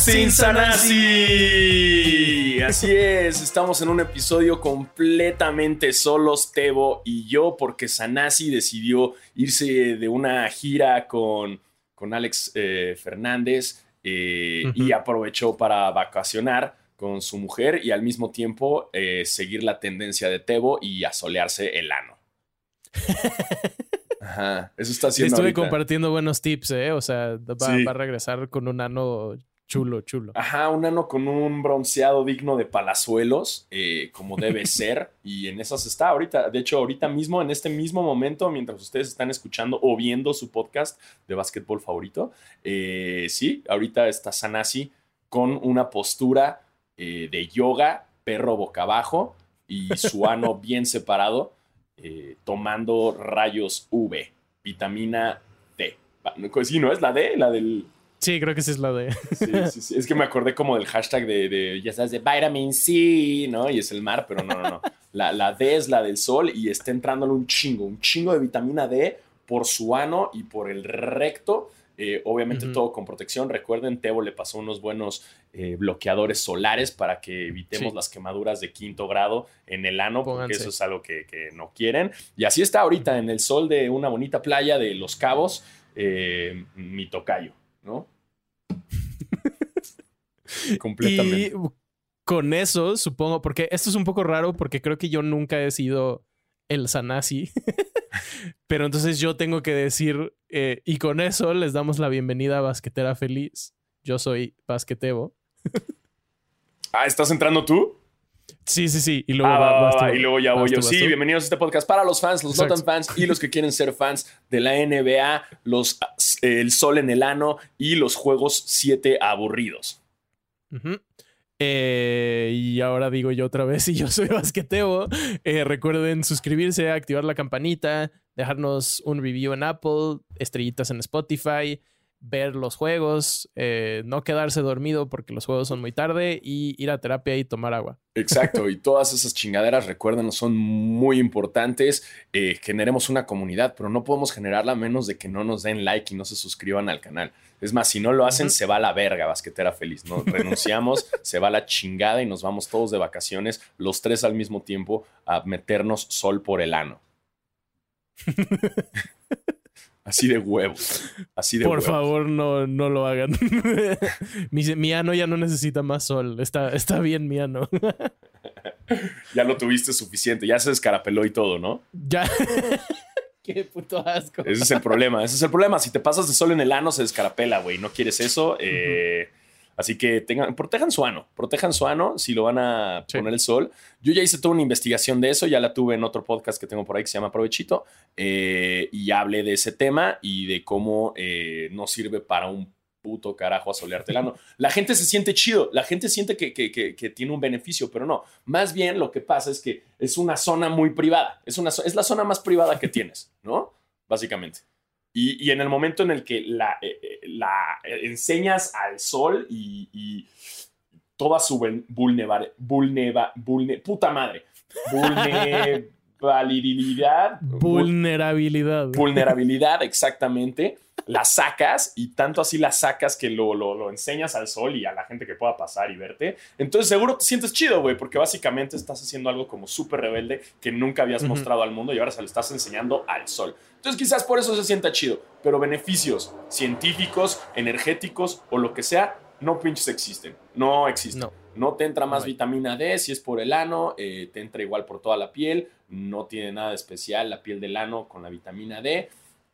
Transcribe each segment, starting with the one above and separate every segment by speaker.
Speaker 1: sin Sanasi. Así es, estamos en un episodio completamente solos, Tebo y yo, porque Sanasi decidió irse de una gira con, con Alex eh, Fernández eh, y aprovechó para vacacionar con su mujer y al mismo tiempo eh, seguir la tendencia de Tebo y asolearse el ano. Ajá, eso está haciendo.
Speaker 2: Estuve
Speaker 1: ahorita.
Speaker 2: compartiendo buenos tips, ¿eh? O sea, va,
Speaker 1: Sí.
Speaker 2: va a regresar con un ano chulo, chulo.
Speaker 1: Ajá, un ano con un bronceado digno de palazuelos, eh, como debe ser. Y en esas está ahorita. De hecho, ahorita mismo, en este mismo momento, mientras ustedes están escuchando o viendo su podcast de básquetbol favorito, eh, sí, ahorita está Sanasi con una postura eh, de yoga, perro boca abajo y su ano bien separado, tomando rayos UV, vitamina D. Va, no, Sí, ¿no es la D? La del...
Speaker 2: Sí, creo que esa es la de.
Speaker 1: Sí, sí, sí. Es que me acordé como del hashtag de, de, ya sabes, de vitamin C, ¿no? Y es el mar, pero no, no, no. La, la D es la del sol y está entrándole un chingo, un chingo de vitamina D por su ano y por el recto. Eh, obviamente todo con protección. Recuerden, Tebo le pasó unos buenos eh, bloqueadores solares para que evitemos
Speaker 2: Sí.
Speaker 1: las quemaduras de quinto grado en el ano, porque
Speaker 2: Pónganse.
Speaker 1: eso es algo que, que no quieren. Y así está ahorita en el sol de una bonita playa de Los Cabos, eh, mi tocayo, ¿no? Completamente.
Speaker 2: Y con eso, supongo, porque esto es un poco raro porque creo que yo nunca he sido el Sanasi. Pero entonces yo tengo que decir, eh, y con eso les damos la bienvenida a Basquetera Feliz. Yo soy Basquetebo.
Speaker 1: Ah, ¿estás entrando tú?
Speaker 2: Sí, sí, sí. Y luego
Speaker 1: Ah,
Speaker 2: va-
Speaker 1: va, va, y luego ya voy yo. Sí, bienvenidos a este podcast para los fans, los no
Speaker 2: Exacto.
Speaker 1: tan fans y los que quieren ser fans de la NBA, los eh, El Sol en el Ano y los juegos 7 aburridos.
Speaker 2: Eh, y ahora digo yo otra vez, y yo soy Basquetebo. Eh, recuerden suscribirse, activar la campanita, dejarnos un review en Apple, estrellitas en Spotify, ver los juegos, eh, no quedarse dormido porque los juegos son muy tarde y ir a terapia y tomar agua.
Speaker 1: Exacto, y todas esas chingaderas, recuerden, son muy importantes. Eh, generemos una comunidad, pero no podemos generarla a menos de que no nos den like y no se suscriban al canal. Es más, si no lo hacen, se va a la verga, basquetera feliz. ¿no? Renunciamos, se va a la chingada y nos vamos todos de vacaciones, los tres al mismo tiempo, a meternos sol por el ano. Así de huevos. Así de
Speaker 2: Por favor, no, no lo hagan. mi, mi ano ya no necesita más sol. Está, está bien mi ano.
Speaker 1: Ya lo tuviste suficiente, ya se descarapeló y todo, ¿no?
Speaker 2: ya. Qué puto asco.
Speaker 1: Ese es el problema. Ese es el problema. Si te pasas de sol en el ano, se descarapela, güey. No quieres eso. eh, Así que tengan, protejan su ano. Protejan su ano si lo van a
Speaker 2: Sí.
Speaker 1: poner el sol. Yo ya hice toda una investigación de eso. Ya la tuve en otro podcast que tengo por ahí que se llama Provechito. eh, y hablé de ese tema y de cómo eh, no sirve para un puto carajo asolearte el ano. La gente se siente chido. La gente siente que, que- que- que tiene un beneficio, pero no. Más bien lo que pasa es que es una zona muy privada. Es, una, es la zona más privada que tienes, ¿no? Básicamente. Y, y en el momento en el que la, eh, eh, la eh, enseñas al sol y, y toda su vul- vulneva- vulneva- vulne- puta madre, vulnerabilidad, vul-
Speaker 2: Vulnerabilidad.
Speaker 1: vulnerabilidad, exactamente, la sacas y tanto así la sacas que lo, lo, lo enseñas al sol y a la gente que pueda pasar y verte. Entonces seguro te sientes chido, güey, porque básicamente estás haciendo algo como súper rebelde que nunca habías mostrado al mundo y ahora se lo estás enseñando al sol. Entonces quizás por eso se sienta chido, pero beneficios científicos, energéticos o lo que sea, no pinches existen. No existen.
Speaker 2: No.
Speaker 1: No te entra más
Speaker 2: No
Speaker 1: vitamina D si es por el ano, eh, te entra igual por toda la piel, no tiene nada de especial la piel del ano con la vitamina D.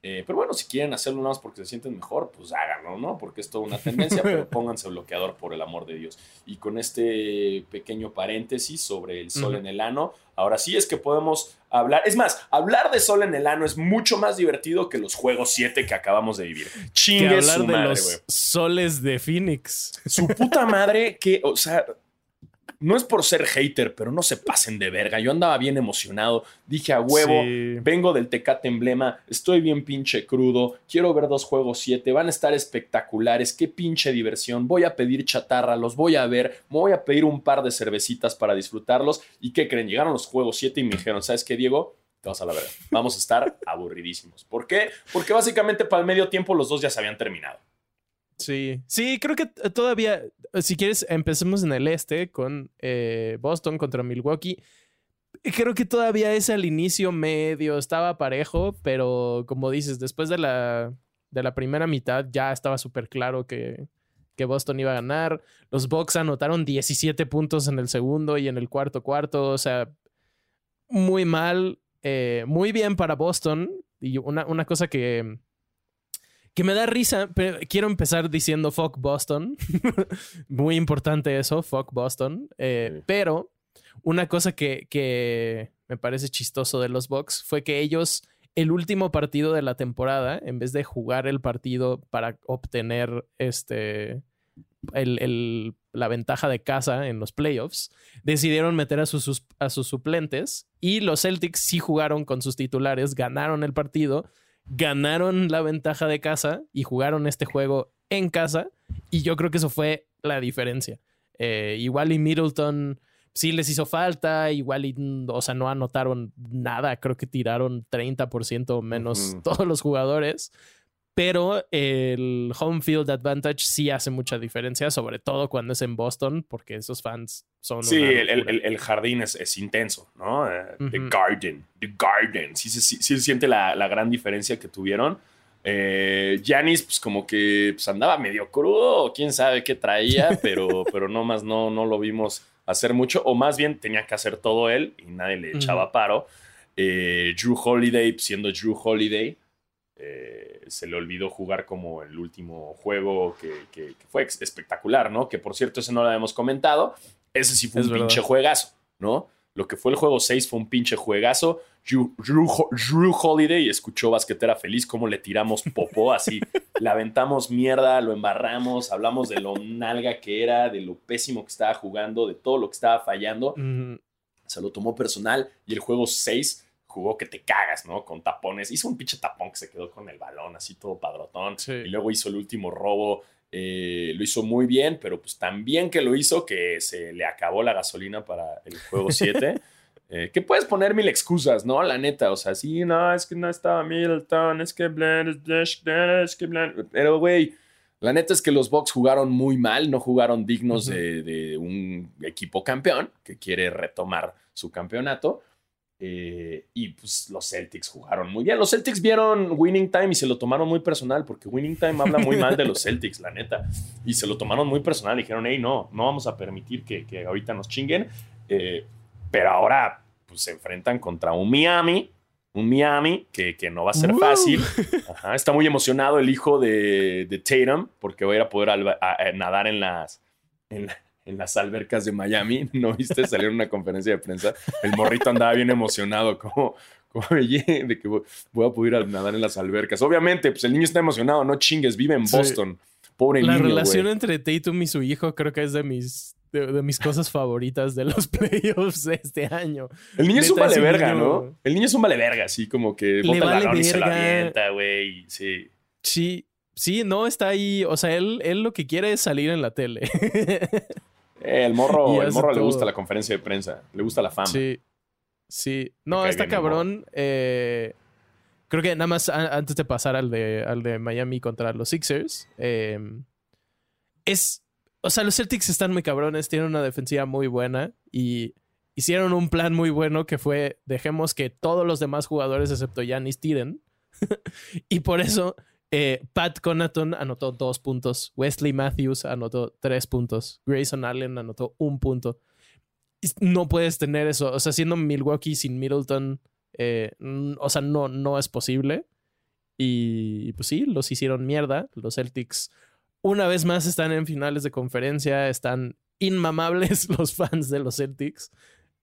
Speaker 1: Eh, pero bueno, si quieren hacerlo nada más porque se sienten mejor, pues háganlo, ¿no? Porque es toda una tendencia, pero pónganse bloqueador por el amor de Dios. Y con este pequeño paréntesis sobre el sol en el ano, ahora sí es que podemos hablar. Es más, hablar de sol en el ano es mucho más divertido que los juegos 7 que acabamos de vivir.
Speaker 2: Que
Speaker 1: Chingue
Speaker 2: hablar
Speaker 1: su
Speaker 2: de
Speaker 1: madre,
Speaker 2: los
Speaker 1: güey.
Speaker 2: soles de Phoenix.
Speaker 1: Su puta madre que, o sea, no es por ser hater, pero no se pasen de verga. Yo andaba bien emocionado. Dije a huevo,
Speaker 2: Sí.
Speaker 1: vengo del Tecate Emblema, estoy bien pinche crudo, quiero ver dos juegos 7, van a estar espectaculares, qué pinche diversión. Voy a pedir chatarra, los voy a ver, me voy a pedir un par de cervecitas para disfrutarlos. ¿Y qué creen? Llegaron los juegos 7 y me dijeron, ¿sabes qué, Diego? Te vas a la verga. Vamos a estar aburridísimos. ¿Por qué? Porque básicamente para el medio tiempo los dos ya se habían terminado.
Speaker 2: Sí, sí, creo que todavía, si quieres, empecemos en el este con eh, Boston contra Milwaukee. Creo que todavía es al inicio medio, estaba parejo, pero como dices, después de la, de la primera mitad ya estaba súper claro que, que Boston iba a ganar. Los Bucks anotaron 17 puntos en el segundo y en el cuarto cuarto. O sea, muy mal. Eh, muy bien para Boston. Y una, una, cosa que, que me da risa, pero quiero empezar diciendo fuck Boston. muy importante eso, fuck Boston. Eh, pero una cosa que, que me parece chistoso de los Bucks fue que ellos el último partido de la temporada, en vez de jugar el partido para obtener este el, la ventaja de casa en los playoffs, decidieron meter a sus, a sus suplentes y los Celtics sí jugaron con sus titulares, ganaron el partido, ganaron la ventaja de casa y jugaron este juego en casa y yo creo que eso fue la diferencia. Eh, igual y Middleton sí les hizo falta, igual, y, o sea, no anotaron nada, creo que tiraron 30% menos todos los jugadores, pero el home field advantage sí hace mucha diferencia, sobre todo cuando es en Boston, porque esos fans son...
Speaker 1: Sí, el, jardín es, intenso, ¿no? Eh, the Garden, The Garden, sí, se siente la, gran diferencia que tuvieron. Eh, Giannis, pues como que pues, andaba medio crudo, quién sabe qué traía, pero, pero no más no, no lo vimos hacer mucho, o más bien tenía que hacer todo él y nadie le echaba paro. Eh, Drew Holiday, pues, siendo Drew Holiday, eh, se le olvidó jugar como el último juego que, fue espectacular, ¿no? Que por cierto, ese no lo habíamos comentado. Ese sí fue un pinche juegazo, ¿no? Lo que fue el juego 6 fue un pinche juegazo. Drew, Holiday escuchó basquetera feliz cómo le tiramos popó, así le aventamos mierda, lo embarramos, hablamos de lo nalga que era, de lo pésimo que estaba jugando, de todo lo que estaba fallando. Se lo tomó personal y el juego 6 jugó que te cagas, ¿no? Con tapones. Hizo un pinche tapón que se quedó con el balón, así todo padrotón. Y luego hizo el último robo. Eh, lo hizo muy bien, pero pues también que lo hizo que se le acabó la gasolina para el juego 7. Eh, que puedes poner mil excusas, ¿no? La neta, o sea, sí, no, es que no estaba Middleton, es que Blend, es que Blend. Pero, güey, la neta es que los Bucks jugaron muy mal, no jugaron dignos de, un equipo campeón que quiere retomar su campeonato. Eh, y pues los Celtics jugaron muy bien. Los Celtics vieron Winning Time y se lo tomaron muy personal, porque Winning Time habla muy mal de los Celtics, la neta. Y se lo tomaron muy personal. Dijeron, hey, no, no vamos a permitir que, que ahorita nos chinguen. Eh, pero ahora pues, se enfrentan contra un Miami, un Miami que, que no va a ser fácil. está muy emocionado el hijo de, de, Tatum porque va a ir a poder nadar en las, en, las albercas de Miami. ¿No viste? Salió en una conferencia de prensa. El morrito andaba bien emocionado, como, como de que voy a poder nadar en las albercas. Obviamente, pues el niño está emocionado, no chingues, vive en Boston. Pobre
Speaker 2: La relación entre Tatum y su hijo creo que es de mis de, mis cosas favoritas de los playoffs de este año.
Speaker 1: El niño es un vale verga, ¿no? El niño es un vale verga, así como que bota el balón y se la avienta, güey. Sí.
Speaker 2: Sí, sí, no está ahí. O sea, él, él lo que quiere es salir en la tele.
Speaker 1: Eh, el morro, el morro le gusta la conferencia de prensa, le gusta la fama.
Speaker 2: Sí. Sí. No, está cabrón. Eh, creo que nada más antes de pasar al de, al de Miami contra los Sixers. Eh, es o sea, los Celtics están muy cabrones, tienen una defensiva muy buena y hicieron un plan muy bueno que fue dejemos que todos los demás jugadores excepto Giannis tiren. y por eso eh, Pat Conaton anotó dos puntos, Wesley Matthews anotó tres puntos, Grayson Allen anotó un punto. No puedes tener eso, o sea, siendo Milwaukee sin Middleton, eh, o sea, no, no es posible. Y pues sí, los hicieron mierda. Los Celtics una vez más están en finales de conferencia, están inmamables los fans de los Celtics.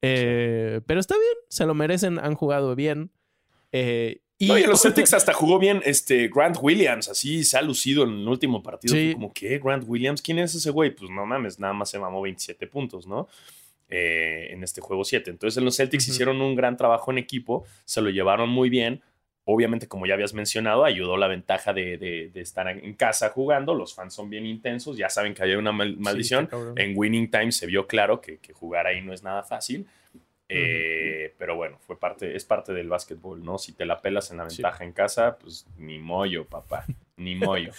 Speaker 2: Eh, pero está bien, se lo merecen, han jugado bien. Eh,
Speaker 1: y los Celtics hasta jugó bien este Grant Williams, así se ha lucido en el último partido. Como, ¿qué? ¿Grant Williams? ¿Quién es ese güey? Pues no mames, nada más se mamó 27 puntos, ¿no? Eh, en este juego 7. Entonces, los Celtics hicieron un gran trabajo en equipo, se lo llevaron muy bien Obviamente, como ya habías mencionado, ayudó la ventaja de, estar en casa jugando. Los fans son bien intensos, ya saben que había una maldición. en Winning Time se vio claro que, jugar ahí no es nada fácil. Eh, pero bueno, fue parte, es parte del básquetbol, ¿no? Si te la pelas en la ventaja en casa, pues ni mollo, papá, ni mollo.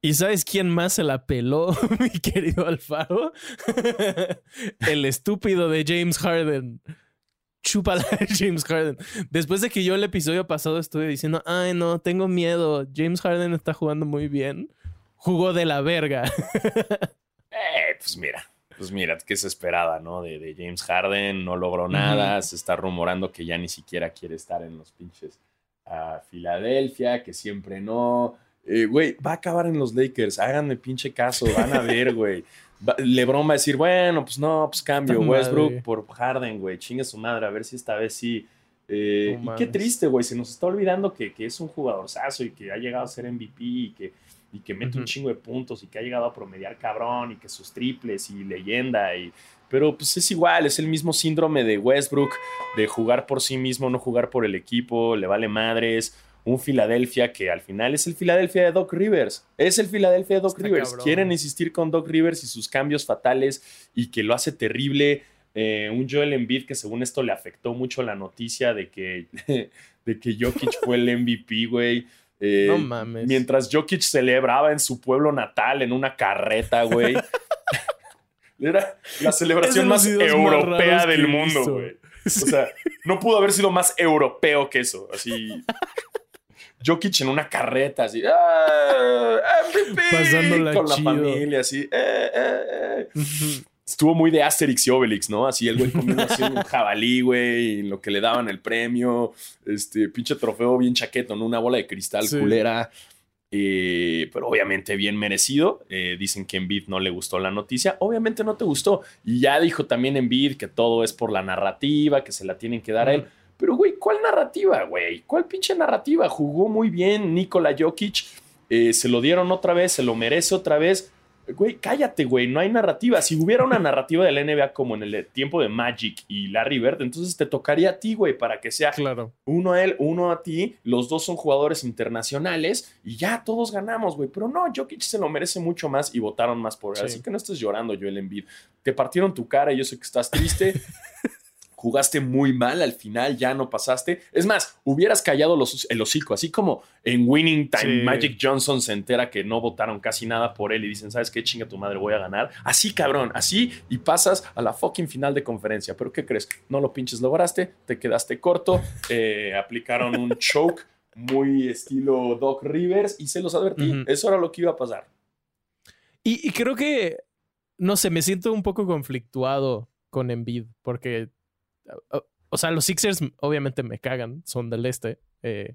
Speaker 2: ¿Y sabes quién más se la peló, mi querido Alfaro? el estúpido de James Harden. Chúpala James Harden. Después de que yo el episodio pasado estuve diciendo, ay no, tengo miedo. James Harden está jugando muy bien. Jugó de la verga.
Speaker 1: eh, pues mira, pues mira, qué se esperaba, ¿no? De, James Harden, no logró nada. Se está rumorando que ya ni siquiera quiere estar en los pinches a Filadelfia, que siempre no. Eh, güey, va a acabar en los Lakers. Háganme pinche caso, van a ver, güey. LeBron va a decir, bueno, pues no, pues cambio Westbrook por Harden, güey. Chingue su madre, a ver si esta vez sí. Eh, y qué triste, güey. Se nos está olvidando que, que, es un jugadorzazo y que ha llegado a ser MVP y que, y que mete un chingo de puntos y que ha llegado a promediar cabrón y que sus triples y leyenda y pero pues es igual, es el mismo síndrome de Westbrook, de jugar por sí mismo, no jugar por el equipo, le vale madres. Un Filadelfia que al final es el Filadelfia de Doc Rivers. Es el Filadelfia de Doc Rivers. Quieren insistir con Doc Rivers y sus cambios fatales y que lo hace terrible. Eh, un Joel Embiid que según esto le afectó mucho la noticia de que, de que Jokic fue el MVP, güey.
Speaker 2: Eh, no mames.
Speaker 1: Mientras Jokic celebraba en su pueblo natal en una carreta, güey. Era la celebración más europea del mundo, güey. O sea, no pudo haber sido más europeo que eso. Así. Jokic en una carreta, así. ¡Ah! MVP! con la familia, así. Eh, eh, eh. Estuvo muy de Asterix y Obelix, ¿no? Así el güey comiendo así un jabalí, güey, en lo que le daban el premio. Este pinche trofeo bien chaqueto, ¿no? Una bola de cristal culera. Eh, pero obviamente bien merecido. Eh, dicen que Envid no le gustó la noticia. Obviamente no te gustó. Y ya dijo también Envid que todo es por la narrativa, que se la tienen que dar a él. Pero, güey, ¿cuál narrativa, güey? ¿Cuál pinche narrativa? Jugó muy bien Nikola Jokic. Eh, se lo dieron otra vez, se lo merece otra vez. Güey, cállate, güey, no hay narrativa. Si hubiera una narrativa de la NBA como en el tiempo de Magic y Larry Bird, entonces te tocaría a ti, güey, para que sea
Speaker 2: claro.
Speaker 1: uno a él, uno a ti. Los dos son jugadores internacionales y ya todos ganamos, güey. Pero no, Jokic se lo merece mucho más y votaron más por él. Así que no estés llorando, Joel Embiid. Te partieron tu cara y yo sé que estás triste. jugaste muy mal al final, ya no pasaste. Es más, hubieras callado los, el hocico, así como en Winning Time Magic Johnson se entera que no votaron casi nada por él y dicen, ¿sabes qué? Chinga tu madre, voy a ganar. Así, cabrón, así y pasas a la fucking final de conferencia. Pero ¿qué crees? No lo pinches lograste, te quedaste corto, eh, aplicaron un choke muy estilo Doc Rivers y se los advertí. Eso era lo que iba a pasar.
Speaker 2: Y, y creo que, no sé, me siento un poco conflictuado con Embiid porque o sea, los Sixers obviamente me cagan, son del este. Eh,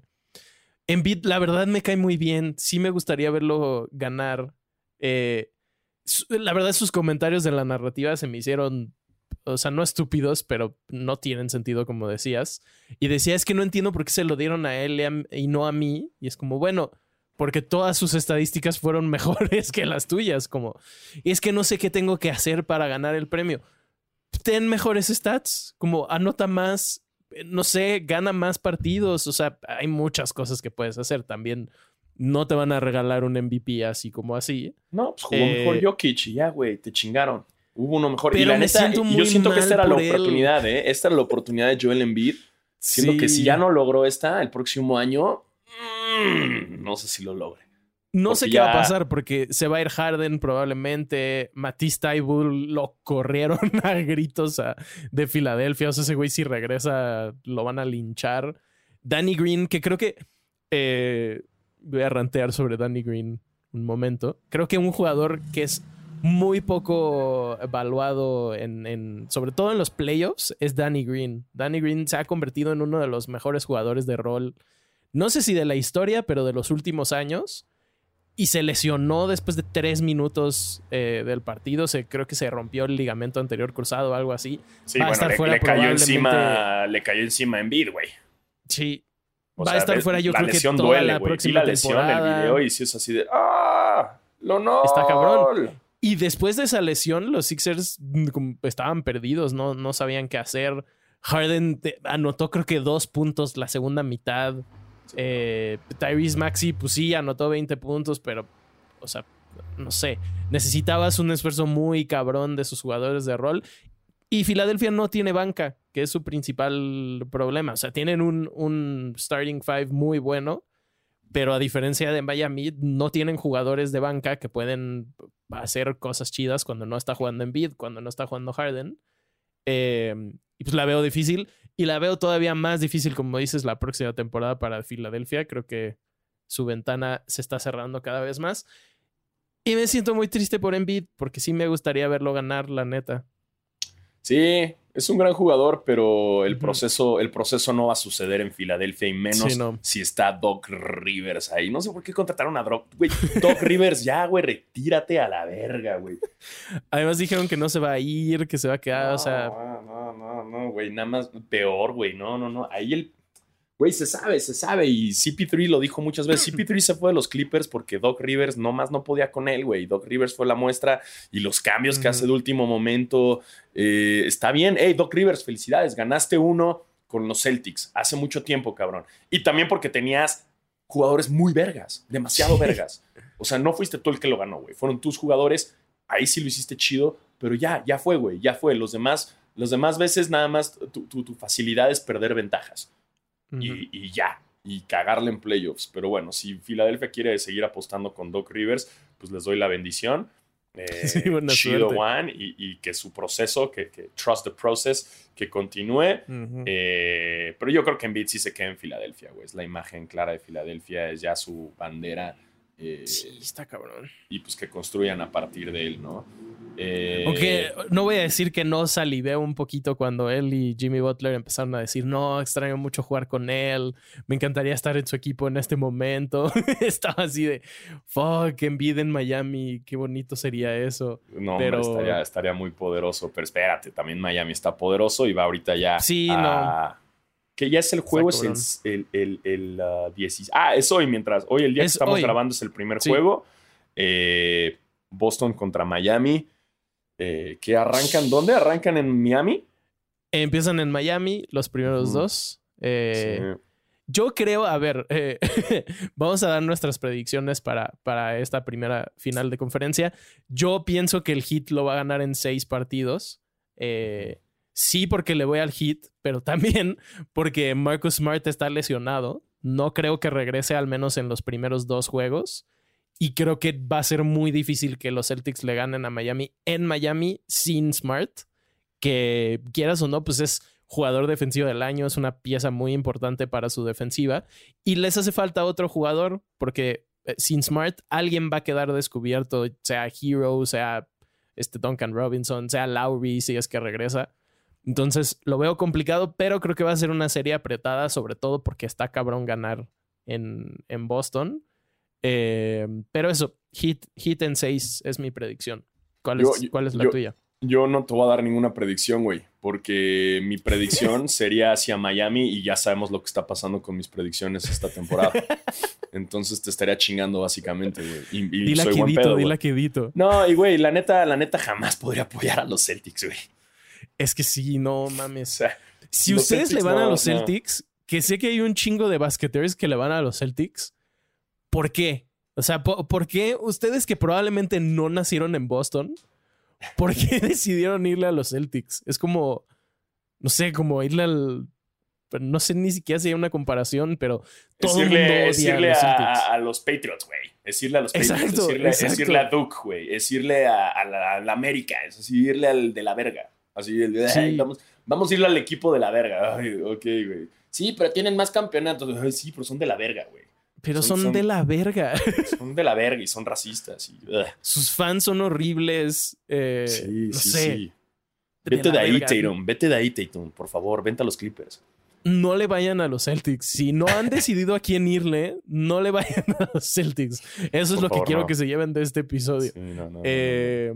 Speaker 2: Embiid, la verdad, me cae muy bien. Sí me gustaría verlo ganar. Eh, la verdad, sus comentarios de la narrativa se me hicieron, o sea, no estúpidos, pero no tienen sentido, como decías. Y decía, es que no entiendo por qué se lo dieron a él y, no a mí. Y es como, bueno, porque todas sus estadísticas fueron mejores que las tuyas. Como, es que no sé qué tengo que hacer para ganar el premio ten mejores stats, como anota más, no sé, gana más partidos, o sea, hay muchas cosas que puedes hacer también. No te van a regalar un MVP así como así.
Speaker 1: No, pues jugó mejor eh, Jokic y ya, güey, te chingaron. Hubo uno mejor. y la neta, yo siento que esta era la oportunidad, ¿eh? Esta era la oportunidad de Joel Embiid. Siento que si ya no logró esta el próximo año, mm, no sé si lo logre.
Speaker 2: No sé qué va a pasar porque se va a ir Harden probablemente. Matisse Taibul lo corrieron a gritos de Filadelfia. O sea, ese güey si regresa lo van a linchar. Danny Green, que creo que... Eh, voy a rantear sobre Danny Green un momento. Creo que un jugador que es muy poco evaluado en, en, sobre todo en los playoffs, es Danny Green. Danny Green se ha convertido en uno de los mejores jugadores de rol, no sé si de la historia, pero de los últimos años y se lesionó después de tres minutos eh, del partido. Se, creo que se rompió el ligamento anterior cruzado o algo así.
Speaker 1: Sí, Va a estar le, fuera le cayó encima, le cayó encima en vid, güey.
Speaker 2: Sí. Va a estar fuera, yo creo que toda la próxima la lesión, temporada.
Speaker 1: el video y si es así de ¡Ah! ¡Lo no!
Speaker 2: Está cabrón. Y después de esa lesión, los Sixers mm, estaban perdidos, no, no sabían qué hacer. Harden anotó creo que dos puntos la segunda mitad. Eh, Tyrese Maxi, pues sí, anotó 20 puntos, pero, o sea, no sé, necesitabas un esfuerzo muy cabrón de sus jugadores de rol. Y Filadelfia no tiene banca, que es su principal problema. O sea, tienen un, un starting five muy bueno, pero a diferencia de Miami, no tienen jugadores de banca que pueden hacer cosas chidas cuando no está jugando en Bid, cuando no está jugando Harden. Em, y pues la veo difícil. Y la veo todavía más difícil, como dices, la próxima temporada para Filadelfia. Creo que su ventana se está cerrando cada vez más. Y me siento muy triste por Embiid, porque sí me gustaría verlo ganar, la neta.
Speaker 1: Sí, es un gran jugador, pero el, proceso, el proceso no va a suceder en Filadelfia y menos si está Doc Rivers ahí. No sé por qué contrataron a Doc. Doc Rivers, ya, güey, retírate a la verga, güey.
Speaker 2: Además dijeron que no se va a ir, que se va a quedar, o sea...
Speaker 1: No, no, no, no, güey, nada más peor, güey. No, no, no. Ahí el Güey, se sabe, se sabe. Y CP3 lo dijo muchas veces. CP3 se fue de los Clippers porque Doc Rivers nomás no podía con él, güey. Doc Rivers fue la muestra y los cambios que hace de último momento. Eh, está bien. Hey, Doc Rivers, felicidades. Ganaste uno con los Celtics hace mucho tiempo, cabrón. Y también porque tenías jugadores muy vergas, demasiado vergas. O sea, no fuiste tú el que lo ganó, güey. Fueron tus jugadores. Ahí sí lo hiciste chido, pero ya, ya fue, güey. Ya fue. Los demás, los demás veces nada más tu facilidad es perder ventajas y, ya, y cagarle en playoffs. Pero bueno, si Filadelfia quiere seguir apostando con Doc Rivers, pues les doy la bendición. Eh, chido One y, que su proceso, que, trust the process, que continúe. Eh, pero yo creo que Embiid sí se queda en Filadelfia, güey. Es la imagen clara de Filadelfia, es ya su bandera.
Speaker 2: Eh, sí, está cabrón.
Speaker 1: Y pues que construyan a partir de él, ¿no?
Speaker 2: Eh, Aunque no voy a decir que no saliveo un poquito cuando él y Jimmy Butler empezaron a decir, no, extraño mucho jugar con él, me encantaría estar en su equipo en este momento. Estaba así de, fuck, Embiid en Miami, qué bonito sería eso.
Speaker 1: No, pero... estaría, muy poderoso, pero espérate, también Miami está poderoso y va ahorita ya
Speaker 2: sí, no.
Speaker 1: Que ya es el juego, es el, el, el, uh, Ah, es hoy, mientras, hoy el día que estamos grabando es el primer juego. Eh, Boston contra Miami. Eh, que arrancan, ¿dónde? ¿Arrancan en Miami?
Speaker 2: Empiezan en Miami, los primeros dos. Eh, yo creo, a ver, eh, vamos a dar nuestras predicciones para, para esta primera final de conferencia. Yo pienso que el Heat lo va a ganar en seis partidos. sí, porque le voy al Heat, pero también porque Marcus Smart está lesionado. No creo que regrese al menos en los primeros dos juegos. Y creo que va a ser muy difícil que los Celtics le ganen a Miami en Miami sin Smart, que quieras o no, pues es jugador defensivo del año, es una pieza muy importante para su defensiva. Y les hace falta otro jugador, porque eh, sin Smart alguien va a quedar descubierto, sea Hero, sea este Duncan Robinson, sea Lowry, si es que regresa. Entonces lo veo complicado, pero creo que va a ser una serie apretada, sobre todo porque está cabrón ganar en, en Boston. Eh, pero eso, hit, hit en 6 es mi predicción. ¿Cuál es, ¿cuál es la tuya?
Speaker 1: Yo no te voy a dar ninguna predicción, güey, porque mi predicción sería hacia Miami y ya sabemos lo que está pasando con mis predicciones esta temporada. Entonces te estaría chingando básicamente, güey. Y,
Speaker 2: dila soy dila quedito.
Speaker 1: No, y güey, la neta, la neta jamás podría apoyar a los Celtics, güey.
Speaker 2: Es que sí, no mames. si ustedes le van a los Celtics, que sé que hay un chingo de basqueteros que le van a los Celtics, ¿por qué? O sea, ¿por, qué ustedes que probablemente no nacieron en Boston, ¿por qué decidieron irle a los Celtics? Es como, no sé, como irle al... No sé ni siquiera si hay una comparación, pero todo el mundo odia a los Celtics.
Speaker 1: A, los Patriots, güey. Es irle a los Patriots. es, irle, a Duke, güey. Es irle a, la, América. Es irle al de la verga. Así, el, vamos, vamos a irle al equipo de la verga. Ay, ok, güey. Sí, pero tienen más campeonatos. sí, pero son de la verga, güey.
Speaker 2: Pero son, de la verga.
Speaker 1: Son de la verga y son racistas.
Speaker 2: Sus fans son horribles. Eh, sí, sí, sí.
Speaker 1: Vete de, ahí, Tatum. Vete de ahí, Tatum. Por favor, vente a los Clippers.
Speaker 2: No le vayan a los Celtics. Si no han decidido a quién irle, no le vayan a los Celtics. Eso es lo que quiero que se lleven de este episodio.
Speaker 1: Eh,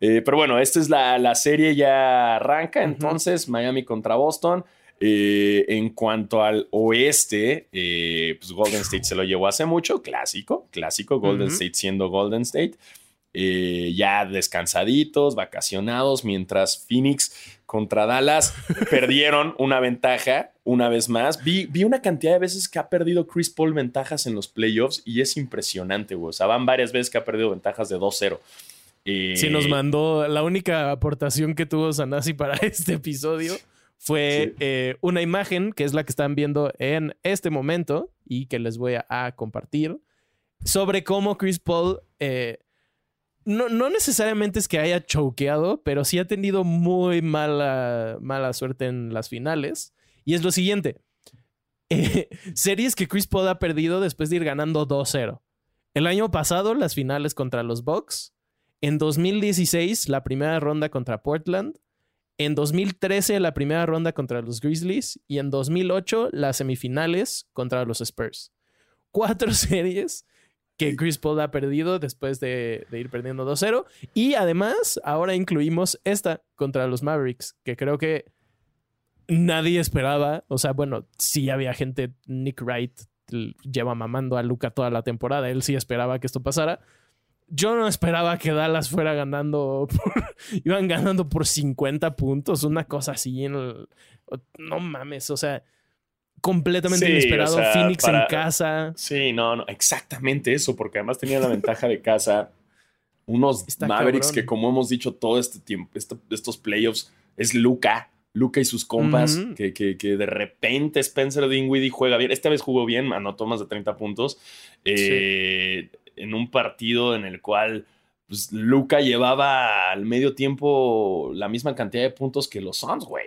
Speaker 1: eh, pero bueno, esta es la, la serie ya arranca. Entonces, Miami contra Boston. Eh, en cuanto al oeste, eh, pues Golden State se lo llevó hace mucho, clásico, clásico, Golden State siendo Golden State. Eh, ya descansaditos, vacacionados, mientras Phoenix contra Dallas perdieron una ventaja una vez más. Vi, vi, una cantidad de veces que ha perdido Chris Paul ventajas en los playoffs y es impresionante, güey. O sea, van varias veces que ha perdido ventajas de 2-0.
Speaker 2: Sí, nos mandó la única aportación que tuvo Sanasi para este episodio fue eh, una imagen que es la que están viendo en este momento y que les voy a, compartir sobre cómo Chris Paul eh, no, no, necesariamente es que haya choqueado, pero sí ha tenido muy mala, mala suerte en las finales. Y es lo siguiente. Eh, series que Chris Paul ha perdido después de ir ganando 2-0. El año pasado, las finales contra los Bucks. En 2016, la primera ronda contra Portland. En 2013, la primera ronda contra los Grizzlies. Y en 2008, las semifinales contra los Spurs. Cuatro series que Chris Paul ha perdido después de, ir perdiendo 2-0. Y además, ahora incluimos esta contra los Mavericks, que creo que nadie esperaba. O sea, bueno, sí había gente, Nick Wright lleva mamando a Luca toda la temporada, él sí esperaba que esto pasara yo no esperaba que Dallas fuera ganando. iban ganando por 50 puntos, una cosa así. En no mames, o sea, completamente inesperado. Phoenix en casa.
Speaker 1: Sí, no, no, exactamente eso, porque además tenía la ventaja de casa. Unos Mavericks que, como hemos dicho todo este tiempo, estos playoffs, es Luca. Luca y sus compas, que, que, de repente Spencer Dinwiddie juega bien. Esta vez jugó bien, anotó más de 30 puntos. Eh, en un partido en el cual pues, Luca llevaba al medio tiempo la misma cantidad de puntos que los Suns, güey.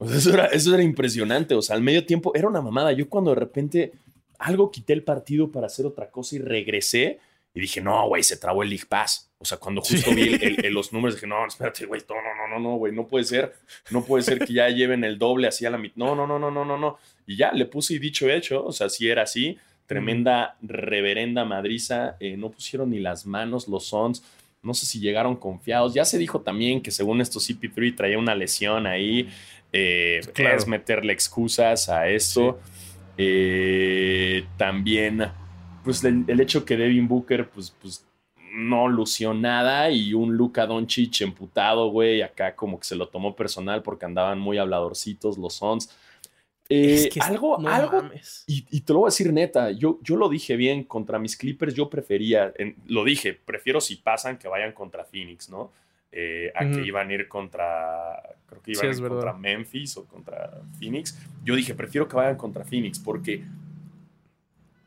Speaker 1: eso, era, eso era impresionante. O sea, al medio tiempo era una mamada. Yo cuando de repente algo quité el partido para hacer otra cosa y regresé y dije, no, güey, se trabó el League Pass. O sea, cuando justo vi los números, dije, no, espérate, güey, no, no, no, no, güey, no puede ser. No puede ser que ya lleven el doble así a la mitad. No, no, no, no, no, no, no. Y ya le puse y dicho hecho. O sea, si era así. Tremenda reverenda madriza. Eh, no pusieron ni las manos los Sons. No sé si llegaron confiados. Ya se dijo también que según esto CP3 traía una lesión ahí. Eh, Es meterle excusas a esto. Eh, también, pues el, hecho que Devin Booker, pues, pues no lució nada y un Luka Doncic emputado, güey, acá como que se lo tomó personal porque andaban muy habladorcitos los Sons. Eh, algo, algo, y, te lo voy a decir neta, yo, yo lo dije bien, contra mis Clippers yo prefería, lo dije, prefiero si pasan que vayan contra Phoenix, ¿no? Eh, a que iban a ir contra, creo que iban a ir contra Memphis o contra Phoenix. Yo dije, prefiero que vayan contra Phoenix porque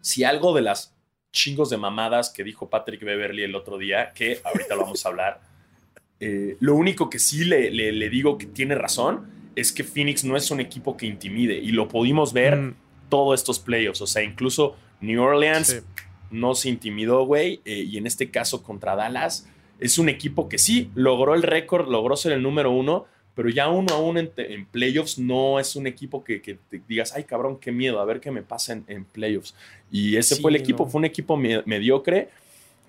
Speaker 1: si algo de las chingos de mamadas que dijo Patrick Beverly el otro día, que ahorita lo vamos a hablar, eh, lo único que sí le, le digo que tiene razón es que Phoenix no es un equipo que intimide y lo pudimos ver mm. todos estos playoffs. O sea, incluso New Orleans no se intimidó, güey. Eh, y en este caso contra Dallas es un equipo que sí logró el récord, logró ser el número uno, pero ya uno a uno en, playoffs no es un equipo que, te digas, ay cabrón, qué miedo, a ver qué me pasa en, playoffs. Y ese fue el equipo, fue un equipo mediocre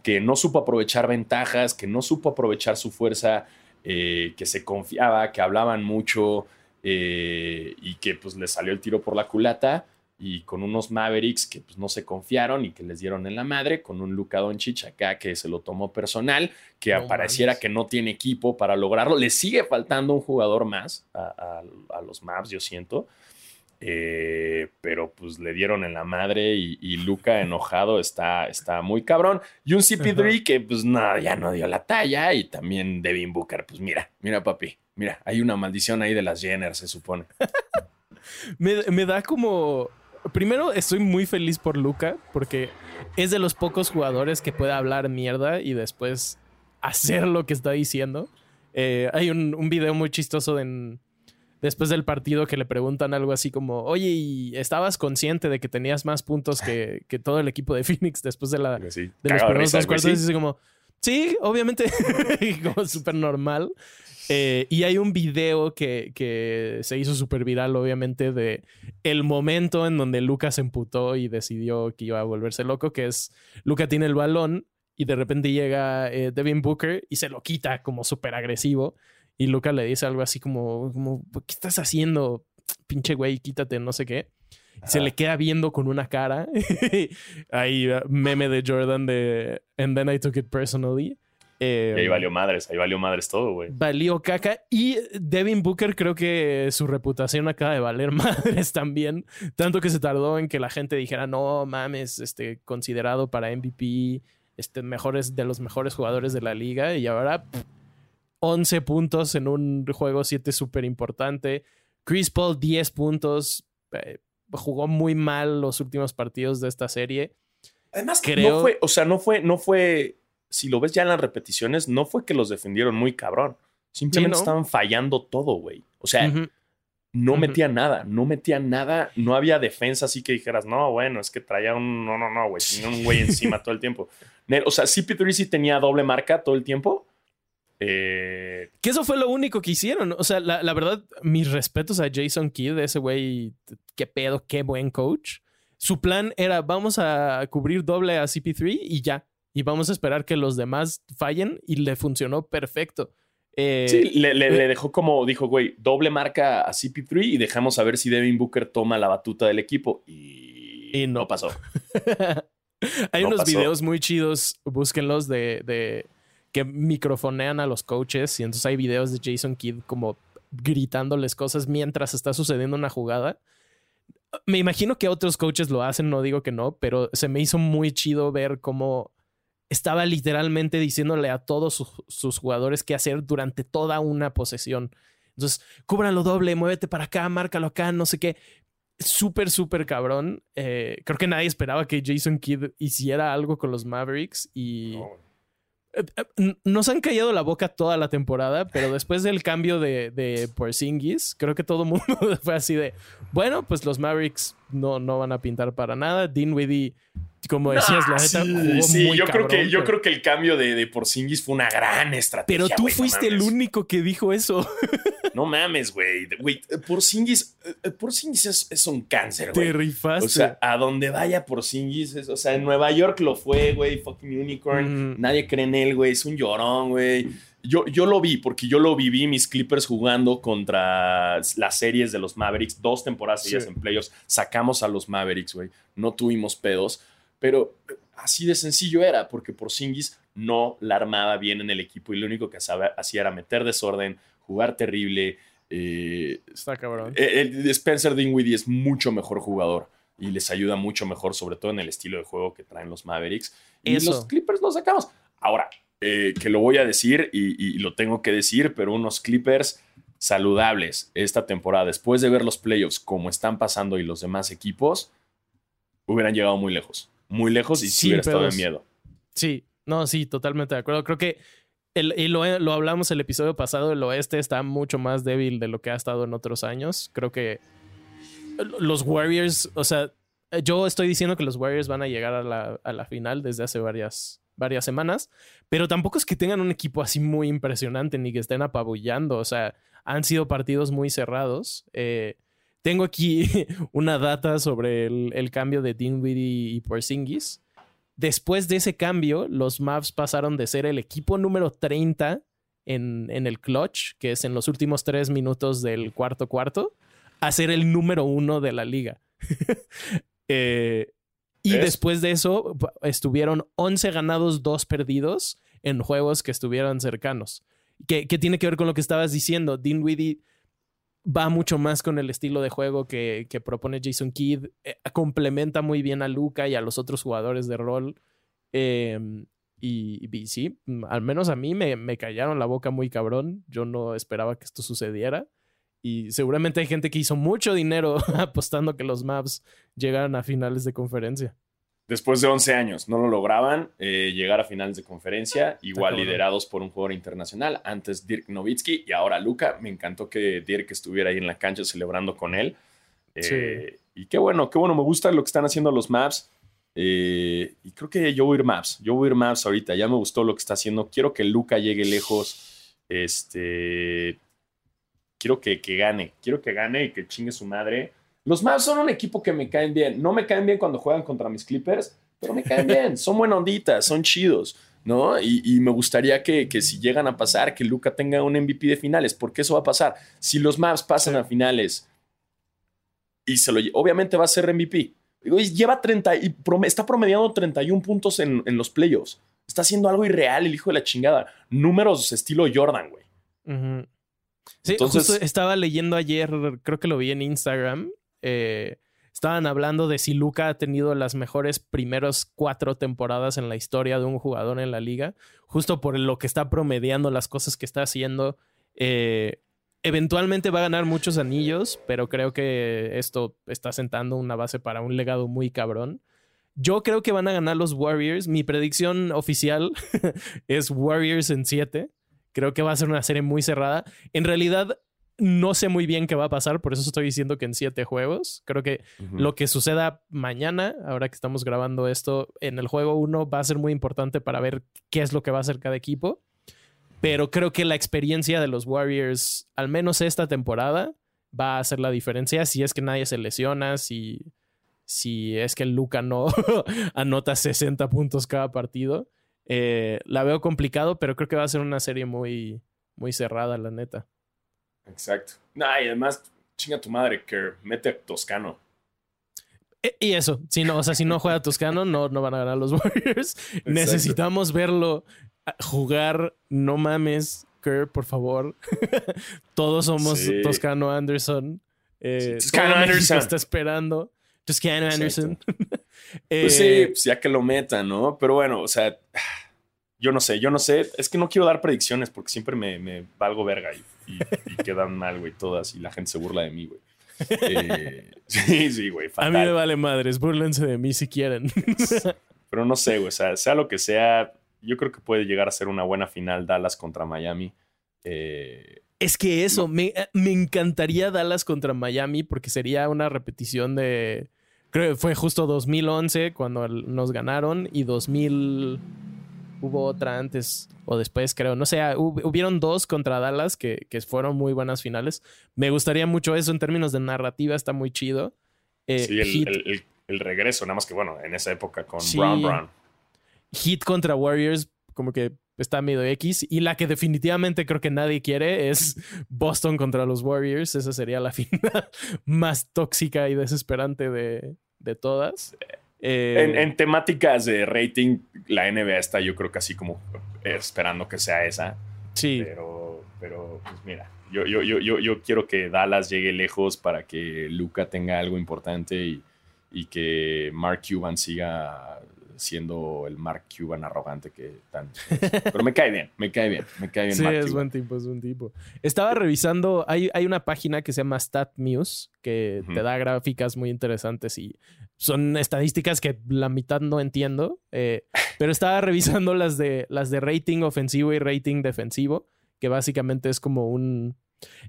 Speaker 1: que no supo aprovechar ventajas, que no supo aprovechar su fuerza, eh, que se confiaba, que hablaban mucho, eh, y que pues le salió el tiro por la culata y con unos Mavericks que pues no se confiaron y que les dieron en la madre, con un Luka Doncic acá que se lo tomó personal, que apareciera que no tiene equipo para lograrlo. Le sigue faltando un jugador más a, los Mavs, yo siento. Eh, pero pues le dieron en la madre y, Luca enojado está, está muy cabrón. Y un CP3 que pues no, ya no dio la talla y también Devin Booker, pues mira, mira papi, Mira, hay una maldición ahí de las Jenner, se supone.
Speaker 2: me, da como. Primero, estoy muy feliz por Luca, porque es de los pocos jugadores que puede hablar mierda y después hacer lo que está diciendo. Eh, hay un, un, video muy chistoso en, después del partido que le preguntan algo así como, oye, ¿y estabas consciente de que tenías más puntos que, todo el equipo de Phoenix después de, la, de los primeros dos cuartos? Y dice como, sí, obviamente, como súper normal. Eh, y hay un video que, se hizo súper viral, obviamente, de el momento en donde Lucas se emputó y decidió que iba a volverse loco, que es Luca tiene el balón y de repente llega eh, Devin Booker y se lo quita como súper agresivo. Y Luca le dice algo así como, como, ¿qué estás haciendo? Pinche güey, quítate, no sé qué. Se le queda viendo con una cara. Ahí, meme de Jordan de And then I took it personally.
Speaker 1: Eh, ahí valió madres, ahí valió madres todo, güey.
Speaker 2: Valió caca. Y Devin Booker creo que su reputación acaba de valer madres también. Tanto que se tardó en que la gente dijera, no mames, este, considerado para MVP, este, mejores, de los mejores jugadores de la liga. Y ahora 11 puntos en un juego 7 súper importante. Chris Paul 10 puntos. Eh, jugó muy mal los últimos partidos de esta serie.
Speaker 1: Además, no fue, o sea, no fue, no fue, si lo ves ya en las repeticiones, no fue que los defendieron muy cabrón. Simplemente estaban fallando todo, güey. O sea, no metían nada, no metían nada, no había defensa así que dijeras, no, bueno, es que traía un, no, no, no, güey, tenía un güey encima todo el tiempo. O sea, CP3 sí tenía doble marca todo el tiempo. Eh...
Speaker 2: Que eso fue lo único que hicieron. O sea, la, la verdad, mis respetos a Jason Kidd, ese güey, qué pedo, qué buen coach. Su plan era, vamos a cubrir doble a CP3 y ya. Y vamos a esperar que los demás fallen y le funcionó perfecto.
Speaker 1: Eh, sí, le, eh, dejó como, dijo, güey, doble marca a CP3 y dejamos a ver si Devin Booker toma la batuta del equipo. Y, no. pasó.
Speaker 2: Hay unos videos muy chidos, búsquenlos de, de, que microfonean a los coaches y entonces hay videos de Jason Kidd como gritándoles cosas mientras está sucediendo una jugada. Me imagino que otros coaches lo hacen, no digo que no, pero se me hizo muy chido ver cómo estaba literalmente diciéndole a todos sus, jugadores qué hacer durante toda una posesión. Entonces, cúbralo doble, muévete para acá, márcalo acá, no sé qué. Súper, súper cabrón. Eh, creo que nadie esperaba que Jason Kidd hiciera algo con los Mavericks y... nos han callado la boca toda la temporada, pero después del cambio de, de Porzingis, creo que todo el mundo fue así de, bueno, pues los Mavericks no, no van a pintar para nada. Dinwiddie como decías, la
Speaker 1: neta sí, yo creo que yo creo que el cambio de, de Porzingis fue una gran estrategia.
Speaker 2: Pero tú fuiste el único que dijo eso.
Speaker 1: No mames, güey. Güey, Porzingis, eh, Porzingis es, es un cáncer, güey.
Speaker 2: Te rifaste.
Speaker 1: O sea, a donde vaya Porzingis, es, o sea, en Nueva York lo fue, güey, fucking unicorn. Nadie cree en él, güey, es un llorón, güey. Yo, yo, lo vi porque yo lo viví mis Clippers jugando contra las series de los Mavericks, dos temporadas seguidas en playoffs. Sacamos a los Mavericks, güey. No tuvimos pedos. Pero así de sencillo era, porque Porzingis no la armaba bien en el equipo y lo único que hacía era meter desorden, jugar terrible. Eh,
Speaker 2: Está cabrón.
Speaker 1: Eh, el, Spencer Dinwiddie es mucho mejor jugador y les ayuda mucho mejor, sobre todo en el estilo de juego que traen los Mavericks. Y los Clippers los sacamos. Ahora, eh, que lo voy a decir y, lo tengo que decir, pero unos Clippers saludables esta temporada, después de ver los playoffs como están pasando y los demás equipos, hubieran llegado muy lejos muy lejos y sí, hubiera estado de miedo.
Speaker 2: Sí, no, sí, totalmente de acuerdo. Creo que el, y lo, lo, hablamos el episodio pasado, el oeste está mucho más débil de lo que ha estado en otros años. Creo que los Warriors, o sea, yo estoy diciendo que los Warriors van a llegar a la, a la final desde hace varias, varias semanas, pero tampoco es que tengan un equipo así muy impresionante ni que estén apabullando. O sea, han sido partidos muy cerrados. Eh, tengo aquí una data sobre el, cambio de Dinwiddie y Porzingis. Después de ese cambio, los Mavs pasaron de ser el equipo número 30 en, el clutch, que es en los últimos tres minutos del cuarto cuarto, a ser el número uno de la liga. Eh, y después de eso, estuvieron 11 ganados, 2 perdidos en juegos que estuvieron cercanos. ¿Qué tiene que ver con lo que estabas diciendo. Dinwiddie va mucho más con el estilo de juego que, propone Jason Kidd. Eh, complementa muy bien a Luca y a los otros jugadores de rol. Em, y, sí, mm, al menos a mí me, me, callaron la boca muy cabrón. Yo no esperaba que esto sucediera. Y seguramente hay gente que hizo mucho dinero apostando que los Maps llegaran a finales de conferencia
Speaker 1: después de 11 años no lo lograban eh, llegar a finales de conferencia, igual liderados por un jugador internacional, antes Dirk Nowitzki y ahora Luca. Me encantó que Dirk estuviera ahí en la cancha celebrando con él. Eh, y qué bueno, qué bueno, me gusta lo que están haciendo los Maps. Eh, y creo que yo voy a ir Maps, yo voy a ir Maps ahorita, ya me gustó lo que está haciendo. Quiero que Luca llegue lejos. Este, quiero que, que gane, quiero que gane y que chingue su madre. Los Mavs son un equipo que me caen bien. No me caen bien cuando juegan contra mis Clippers, pero me caen bien. Son buena onditas, son chidos, ¿no? Y, me gustaría que, si llegan a pasar, que Luca tenga un MVP de finales, porque eso va a pasar. Si los Mavs pasan a finales y se lo obviamente va a ser MVP. Lleva 30 y está promediando 31 puntos en, los playoffs. Está haciendo algo irreal el hijo de la chingada. Números estilo Jordan, güey.
Speaker 2: Sí, Entonces, justo estaba leyendo ayer, creo que lo vi en Instagram, eh, estaban hablando de si Luca ha tenido las mejores primeros cuatro temporadas en la historia de un jugador en la liga, justo por lo que está promediando, las cosas que está haciendo. Eh, eventualmente va a ganar muchos anillos, pero creo que esto está sentando una base para un legado muy cabrón. Yo creo que van a ganar los Warriors. Mi predicción oficial es Warriors en 7. Creo que va a ser una serie muy cerrada. En realidad, no sé muy bien qué va a pasar, por eso estoy diciendo que en 7 juegos. Creo que lo que suceda mañana, ahora que estamos grabando esto, en el juego 1 va a ser muy importante para ver qué es lo que va a hacer cada equipo. Pero creo que la experiencia de los Warriors, al menos esta temporada, va a hacer la diferencia si es que nadie se lesiona, si si es que el Luca no anota 60 puntos cada partido. Eh, la veo complicado, pero creo que va a ser una serie muy, muy cerrada, la neta.
Speaker 1: Exacto. Nah, y además, chinga tu madre, que mete a Toscano.
Speaker 2: Eh, y eso, si no, o sea, si no juega Toscano, no, no van a ganar los Warriors. Necesitamos verlo jugar, no mames, Kerr, por favor. Todos somos Toscano Anderson. Eh, Toscano Anderson. Está esperando. Just Anderson.
Speaker 1: pues sí, eh, pues ya que lo metan, ¿no? Pero bueno, o sea, yo no sé, yo no sé. Es que no quiero dar predicciones porque siempre me, me valgo verga y, quedan mal, güey, todas y la gente se burla de mí, güey. Eh, sí, sí, güey.
Speaker 2: A mí me vale madres, burlense de mí si quieren.
Speaker 1: Pero no sé, güey, o sea, sea lo que sea, yo creo que puede llegar a ser una buena final Dallas contra Miami. Eh,
Speaker 2: es que eso, me, me, encantaría Dallas contra Miami porque sería una repetición de, Creo que fue justo 2011 cuando nos ganaron y 2000 hubo otra antes o después, creo. No sé, hubieron dos contra Dallas que, fueron muy buenas finales. Me gustaría mucho eso en términos de narrativa, está muy chido.
Speaker 1: Eh, sí, el, regreso, nada más que bueno, en esa época con Brown Brown.
Speaker 2: Hit contra Warriors, como que está medio X. Y la que definitivamente creo que nadie quiere es Boston contra los Warriors. Esa sería la final más tóxica y desesperante de, todas.
Speaker 1: Eh, en, temáticas de rating, la NBA está yo creo que así como esperando que sea esa. Sí. Pero, pero pues mira, yo, yo, yo, yo, quiero que Dallas llegue lejos para que Luca tenga algo importante y, y que Mark Cuban siga siendo el Mark Cuban arrogante que tan... Pero me cae bien, me cae bien, me cae bien.
Speaker 2: Sí, es buen tipo, es buen tipo. Estaba revisando, hay, hay una página que se llama StatMuse que te da gráficas muy interesantes y son estadísticas que la mitad no entiendo, eh, pero estaba revisando las de, las de rating ofensivo y rating defensivo, que básicamente es como un...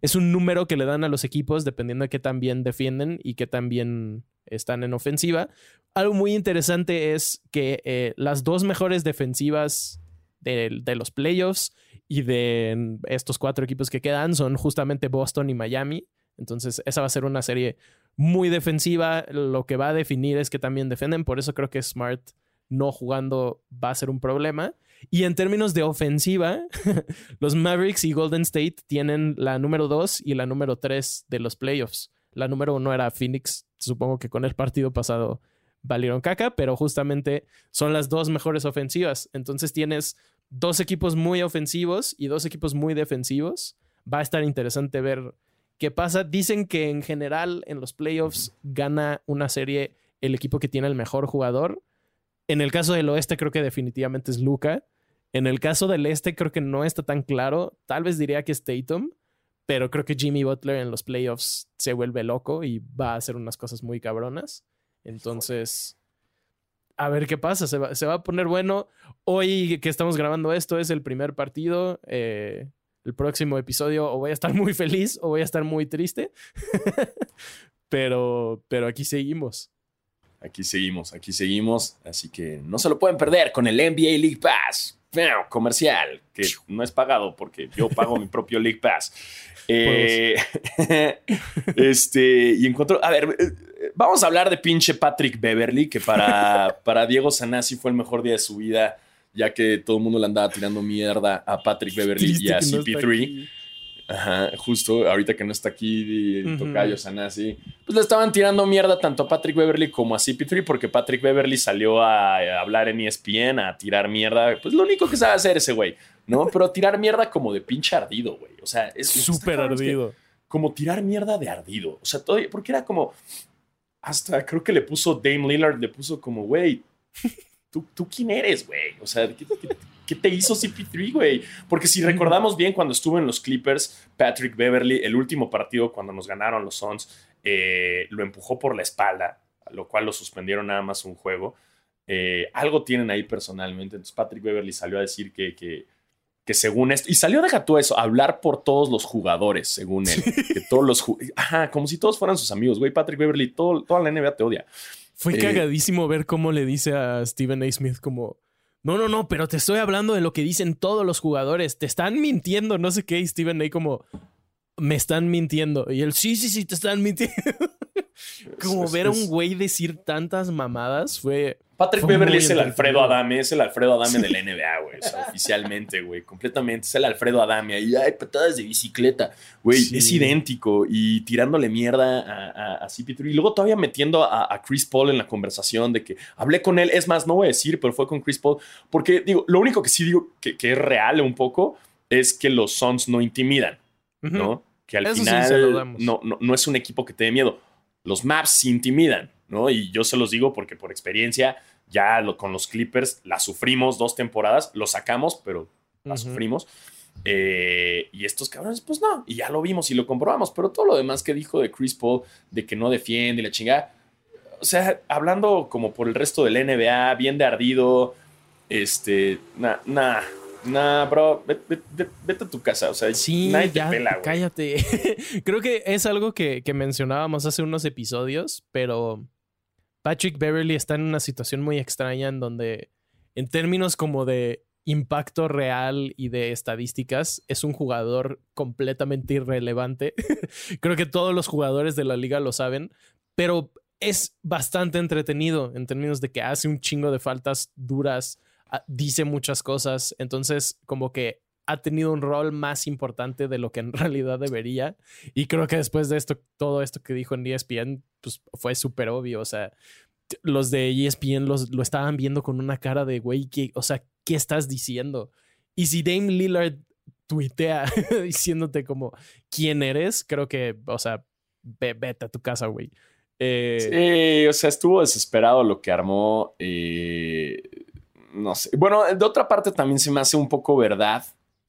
Speaker 2: Es un número que le dan a los equipos dependiendo de qué tan bien defienden y qué tan bien están en ofensiva. Algo muy interesante es que eh, las dos mejores defensivas de, los playoffs y de estos cuatro equipos que quedan son justamente Boston y Miami. Entonces, esa va a ser una serie muy defensiva. Lo que va a definir es que también defienden. Por eso creo que Smart no jugando va a ser un problema. Y en términos de ofensiva, los Mavericks y Golden State tienen la número dos y la número tres de los playoffs. La número uno era Phoenix. Supongo que con el partido pasado valieron caca, pero justamente son las dos mejores ofensivas. Entonces tienes dos equipos muy ofensivos y dos equipos muy defensivos. Va a estar interesante ver qué pasa. Dicen que en general en los playoffs gana una serie el equipo que tiene el mejor jugador. En el caso del oeste creo que definitivamente es Luca. En el caso del este creo que no está tan claro. Tal vez diría que es Tatum pero creo que Jimmy Butler en los playoffs se vuelve loco y va a hacer unas cosas muy cabronas. Entonces, a ver qué pasa. Se va, a poner bueno. Hoy que estamos grabando esto es el primer partido. Eh, el próximo episodio o voy a estar muy feliz o voy a estar muy triste. pero, pero aquí seguimos.
Speaker 1: Aquí seguimos, aquí seguimos. Así que no se lo pueden perder con el NBA League Pass comercial, que no es pagado porque yo pago mi propio League Pass. Eh, este, y encontró, a ver, eh, vamos a hablar de pinche Patrick Beverly, que para, para Diego Sanasi fue el mejor día de su vida, ya que todo el mundo le andaba tirando mierda a Patrick Beverly y a CP3. Ajá, justo ahorita que no está aquí Tocayo Sanasi, pues le estaban tirando mierda tanto a Patrick Beverly como a CP3 porque Patrick Beverly salió a, hablar en ESPN, a tirar mierda. Pues lo único que sabe hacer ese güey, ¿no? Pero tirar mierda como de pinche ardido, güey. O sea, es
Speaker 2: súper ardido.
Speaker 1: como tirar mierda de ardido. O sea, todo, porque era como, hasta creo que le puso Dame Lillard, le puso como, güey, ¿tú, tú quién eres, güey? O sea, ¿qué, ¿qué te hizo CP3, güey? Porque si recordamos bien cuando estuvo en los Clippers, Patrick Beverly, el último partido cuando nos ganaron los Suns, eh, lo empujó por la espalda, lo cual lo suspendieron nada más un juego. Eh, algo tienen ahí personalmente. Entonces Patrick Beverly salió a decir que, que, que según esto, y salió de gato eso, hablar por todos los jugadores, según él. Que todos los, ajá, como si todos fueran sus amigos, güey. Patrick Beverly, todo, toda la NBA te odia.
Speaker 2: Fue
Speaker 1: Eh,
Speaker 2: cagadísimo ver cómo le dice a Stephen A. Smith como... No, no, no, pero te estoy hablando de lo que dicen todos los jugadores. Te están mintiendo, no sé qué. Y Stephen A. como... Me están mintiendo. Y él, sí, sí, sí, te están mintiendo. como
Speaker 1: Es-
Speaker 2: ver a un güey decir tantas mamadas fue...
Speaker 1: Patrick
Speaker 2: Fue
Speaker 1: Beverly es el Alfredo. Adame, es el Alfredo Adame de la NBA, güey. O sea, oficialmente, güey. Completamente. Es el Alfredo Adame. Ahí hay patadas de bicicleta. Güey,
Speaker 2: Sí.
Speaker 1: es idéntico. Y tirándole mierda a, a, a CP3. Y luego todavía metiendo a, a Chris Paul en la conversación de que hablé con él. Es más, no voy a decir, pero fue con Chris Paul. Porque, digo, lo único que sí digo que, que es real un poco es que los Suns no intimidan. ¿no? Que al
Speaker 2: Eso sí,
Speaker 1: final no, no, no es un equipo que te dé miedo. Los maps intimidan, ¿no? Y yo se los digo porque por experiencia, ya lo- con los Clippers la sufrimos dos temporadas, lo sacamos, pero la sufrimos. Eh, y estos cabrones, pues no, y ya lo vimos y lo comprobamos, pero todo lo demás que dijo de Chris Paul, de que no defiende y la chingada, o sea, hablando como por el resto del NBA, bien de ardido, este, nah, nah, bro, vete, vete- vete a tu casa, o sea,
Speaker 2: Sí,
Speaker 1: nadie te
Speaker 2: ya,
Speaker 1: pela, güey.
Speaker 2: cállate. Creo que es algo que, que mencionábamos hace unos episodios, pero Patrick Beverly está en una situación muy extraña en donde, en términos como de impacto real y de estadísticas, es un jugador completamente irrelevante. Creo que todos los jugadores de la liga lo saben, pero es bastante entretenido en términos de que hace un chingo de faltas duras, dice muchas cosas, entonces como que ha tenido un rol más importante de lo que en realidad debería. Y creo que después de esto, todo esto que dijo en ESPN, pues fue súper obvio. O sea, los de ESPN los, lo estaban viendo con una cara de, güey, ¿qué- o sea, ¿qué estás diciendo? Y si Dame Lillard tuitea diciéndote como quién eres, creo que, o sea, ve- vete a tu casa, güey. Eh,
Speaker 1: Sí, o sea, estuvo desesperado lo que armó. eh, no sé. Bueno, de otra parte también se me hace un poco verdad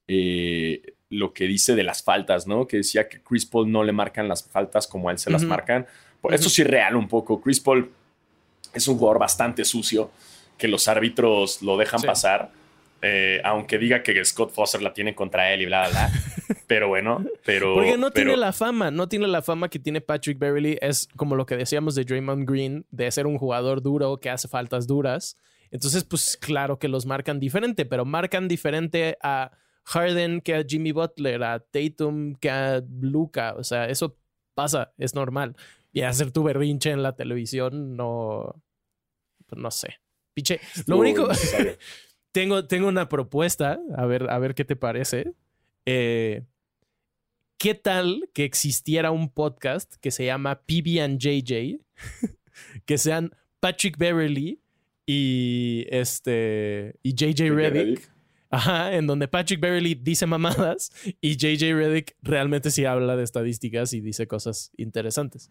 Speaker 1: eh, lo que dice de las faltas, ¿no? Que decía que Chris Paul no le marcan las faltas como a él se las marcan. Pues
Speaker 2: Ujú.
Speaker 1: Eso sí es real un poco. Chris Paul es un jugador bastante sucio, que los árbitros lo dejan
Speaker 2: Sí.
Speaker 1: pasar. eh, aunque diga que Scott Foster la tiene contra él y bla, bla, bla. pero bueno, pero.
Speaker 2: Porque no
Speaker 1: pero-
Speaker 2: tiene la fama, no tiene la fama que tiene Patrick Beverly. Es como lo que decíamos de Draymond Green, de ser un jugador duro que hace faltas duras. Entonces, pues claro que los marcan diferente, pero marcan diferente a Harden que a Jimmy Butler, a Tatum que a Luca. O sea, eso pasa, es normal. Y hacer tu berrinche en la televisión, no. pues, no sé. Piche. Lo único. tengo, tengo una propuesta, a ver, a ver qué te parece. Eh, ¿Qué tal que existiera un podcast que se llama PB and JJ? que sean Patrick Beverly y este y JJ Reddick. Ajá, en donde Patrick Beverly dice mamadas y JJ Reddick realmente sí habla de estadísticas y dice cosas interesantes.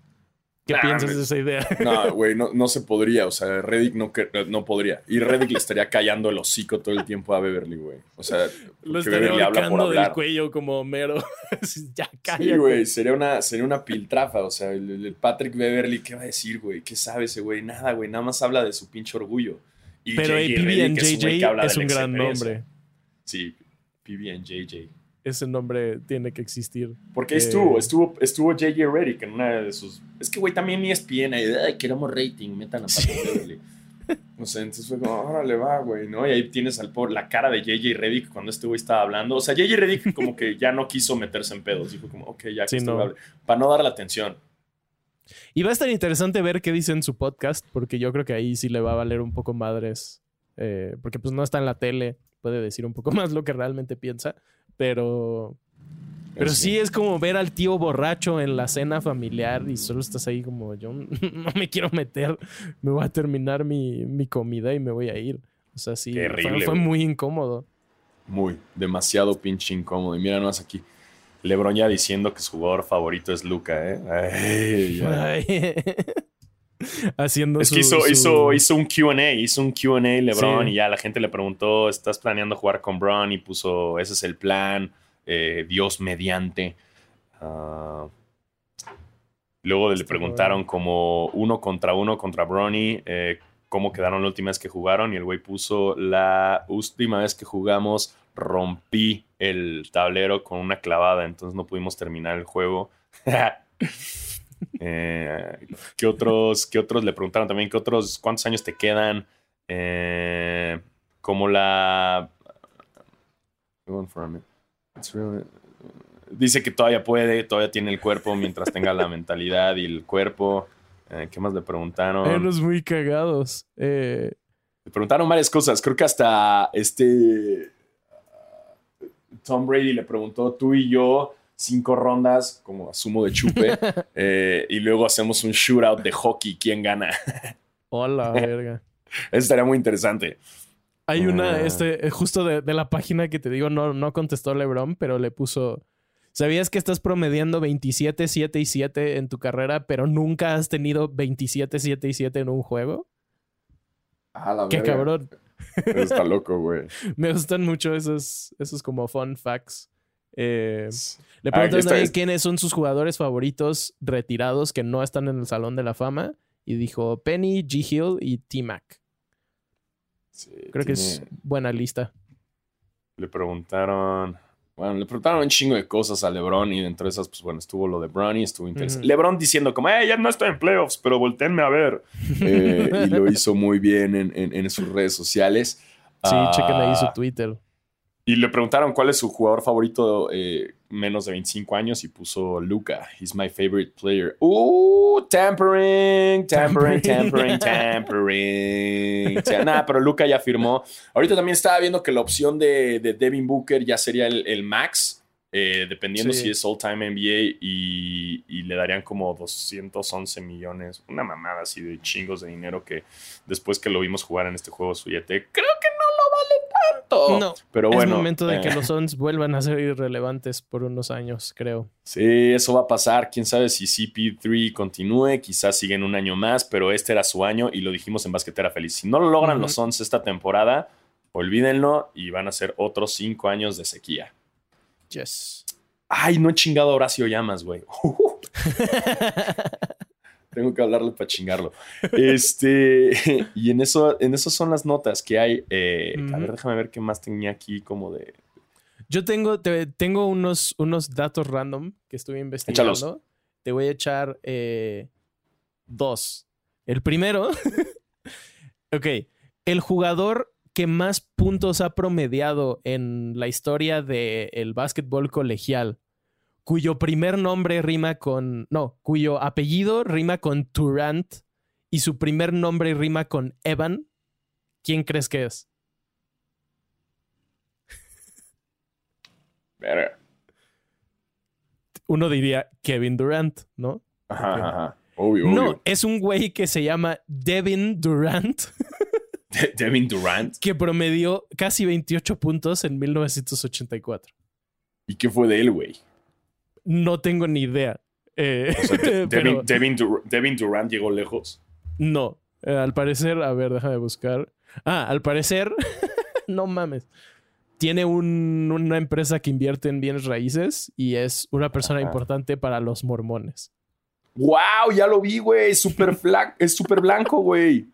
Speaker 2: ¿Qué
Speaker 1: Nah,
Speaker 2: piensas de esa idea?
Speaker 1: No, güey, no, no se podría. O sea, Reddick no, que- no podría. Y Reddick le estaría callando el hocico todo el tiempo a Beverly, güey. O sea,
Speaker 2: Lo estaría
Speaker 1: Beverly habla por
Speaker 2: ahorcando del cuello como Homero. ya cállate.
Speaker 1: Sí, güey, sería una, sería una piltrafa. O sea, el, el Patrick Beverly, ¿qué va a decir, güey? ¿Qué sabe ese güey? Nada, güey, nada más habla de su pinche orgullo. Y
Speaker 2: Pero
Speaker 1: JJ
Speaker 2: PB
Speaker 1: Redick
Speaker 2: and
Speaker 1: es un
Speaker 2: es un gran nombre.
Speaker 1: Sí, PB and JJ.
Speaker 2: Ese nombre tiene que existir.
Speaker 1: Porque ahí
Speaker 2: Eh.
Speaker 1: estuvo, estuvo, estuvo JJ Reddick en una de sus. Es que, güey, también ESPN, ay, queremos rating, metan a Patrick Beverly. No sé, entonces fue como, órale, va, güey, ¿no? Y ahí tienes al por la cara de JJ Reddick cuando este güey estaba hablando. O sea, JJ Reddick como que ya no quiso meterse en pedos. Dijo como, ok, ya que
Speaker 2: Sí, no.
Speaker 1: Para no dar la atención.
Speaker 2: Y va a estar interesante ver qué dice en su podcast, porque yo creo que ahí sí le va a valer un poco madres. eh, porque pues no está en la tele, puede decir un poco más lo que realmente piensa, pero... Pero sí es como ver al tío borracho en la cena familiar y solo estás ahí como yo no me quiero meter, me voy a terminar mi, mi comida y me voy a ir. O sea, sí, fue- muy incómodo.
Speaker 1: Muy, demasiado pinche incómodo. Y mira nomás aquí. LeBron ya diciendo que su jugador favorito es Luca, ¿eh? Ay, ya.
Speaker 2: Ay. Haciendo
Speaker 1: Es
Speaker 2: su,
Speaker 1: que hizo,
Speaker 2: su-
Speaker 1: hizo, hizo un QA, hizo un QA LeBron
Speaker 2: Sí.
Speaker 1: y ya la gente le preguntó, ¿estás planeando jugar con Bron? Y puso, ese es el plan, eh, Dios mediante. Ah, luego le preguntaron como uno contra uno contra Bronny, eh, cómo quedaron la última vez que jugaron y el güey puso, la última vez que jugamos rompí el tablero con una clavada, entonces no pudimos terminar el juego. Eh, ¿qué, otros, ¿Qué otros le preguntaron también? ¿Qué otros, cuántos años te quedan? Eh, como la... Dice que todavía puede, todavía tiene el cuerpo mientras tenga la mentalidad y el cuerpo. Eh, ¿Qué más le preguntaron?
Speaker 2: Unos muy cagados. Eh,
Speaker 1: Le preguntaron varias cosas. Creo que hasta este Tom Brady le preguntó tú y yo cinco rondas, como asumo de chupe, eh, y luego hacemos un shootout de hockey. ¿Quién gana?
Speaker 2: hola, verga.
Speaker 1: Eso estaría muy interesante.
Speaker 2: Hay una,
Speaker 1: Ah.
Speaker 2: este, eh, justo de, de la página que te digo, no, no contestó LeBron, pero le puso. ¿Sabías que estás promediando 27, 7 y 7 en tu carrera, pero nunca has tenido 27, 7 y 7 en un juego? Qué cabrón.
Speaker 1: Eso está loco, güey.
Speaker 2: Me gustan mucho esos, esos como fun facts. Eh, le
Speaker 1: Ah,
Speaker 2: preguntan también
Speaker 1: es-
Speaker 2: quiénes son sus jugadores favoritos retirados que no están en el Salón de la Fama. Y dijo Penny, G. Hill y T-Mac.
Speaker 1: Sí,
Speaker 2: Creo que es buena lista.
Speaker 1: Le preguntaron. Bueno, le preguntaron un chingo de cosas a LeBron y dentro de esas, pues bueno, estuvo lo de Bronny, estuvo interesante. LeBron diciendo como, eh, ya no estoy en playoffs, pero volteenme a ver. Eh, y lo hizo muy bien en, en- en sus redes sociales.
Speaker 2: Sí,
Speaker 1: Ah,
Speaker 2: chequen ahí su Twitter.
Speaker 1: Y le preguntaron cuál es su jugador favorito eh, menos de 25 años y puso Luca. He's my favorite player. Uh, tampering, tampering, tampering, tampering. Ta- Nah, pero Luca ya firmó. Ahorita también estaba viendo que la opción de, de Devin Booker ya sería el, el max, eh, dependiendo
Speaker 2: Sí.
Speaker 1: si es all time NBA y, y le darían como 211 millones. Una mamada así de chingos de dinero que después que lo vimos jugar en este juego suyete, creo que no lo vale tanto.
Speaker 2: No,
Speaker 1: pero bueno.
Speaker 2: es momento de que
Speaker 1: eh,
Speaker 2: los Suns vuelvan a ser irrelevantes por unos años, creo.
Speaker 1: Sí, eso va a pasar. Quién sabe si CP3 continúe, quizás siguen un año más, pero este era su año y lo dijimos en Basquetera Feliz. Si no lo logran los Suns esta temporada, olvídenlo y van a ser otros cinco años de sequía.
Speaker 2: Yes.
Speaker 1: Ay, no he chingado a Horacio Llamas, güey. Tengo que hablarle para chingarlo. Este, y en eso, en eso son las notas que hay. eh, A ver, déjame ver qué más tenía aquí como de.
Speaker 2: Yo tengo, te- tengo unos, unos datos random que estuve investigando.
Speaker 1: Échalos.
Speaker 2: Te voy a echar eh, dos. El primero. ok. El jugador que más puntos ha promediado en la historia del básquetbol colegial, cuyo primer nombre rima con. No, cuyo apellido rima con Turant y su primer nombre rima con Evan. ¿Quién crees que es?
Speaker 1: Verga.
Speaker 2: Uno diría Kevin Durant, ¿no?
Speaker 1: Ajá,
Speaker 2: Ok.
Speaker 1: ajá, ajá. Obvio,
Speaker 2: No, es un güey que se llama Devin Durant,
Speaker 1: De- Devin Durant.
Speaker 2: que promedió casi 28 puntos en 1984.
Speaker 1: ¿Y qué fue de él, güey?
Speaker 2: No tengo ni idea. Eh,
Speaker 1: O sea, De-
Speaker 2: pero
Speaker 1: Devin, Devin Dur- Devin Durant llegó lejos.
Speaker 2: no. Eh, al parecer, a ver, déjame buscar. Ah, al parecer, no mames. Tiene un- una empresa que invierte en bienes raíces y es una persona
Speaker 1: Ajá.
Speaker 2: importante para los mormones.
Speaker 1: ¡Wow! Ya lo vi, güey. Súper fla- es súper blanco, güey.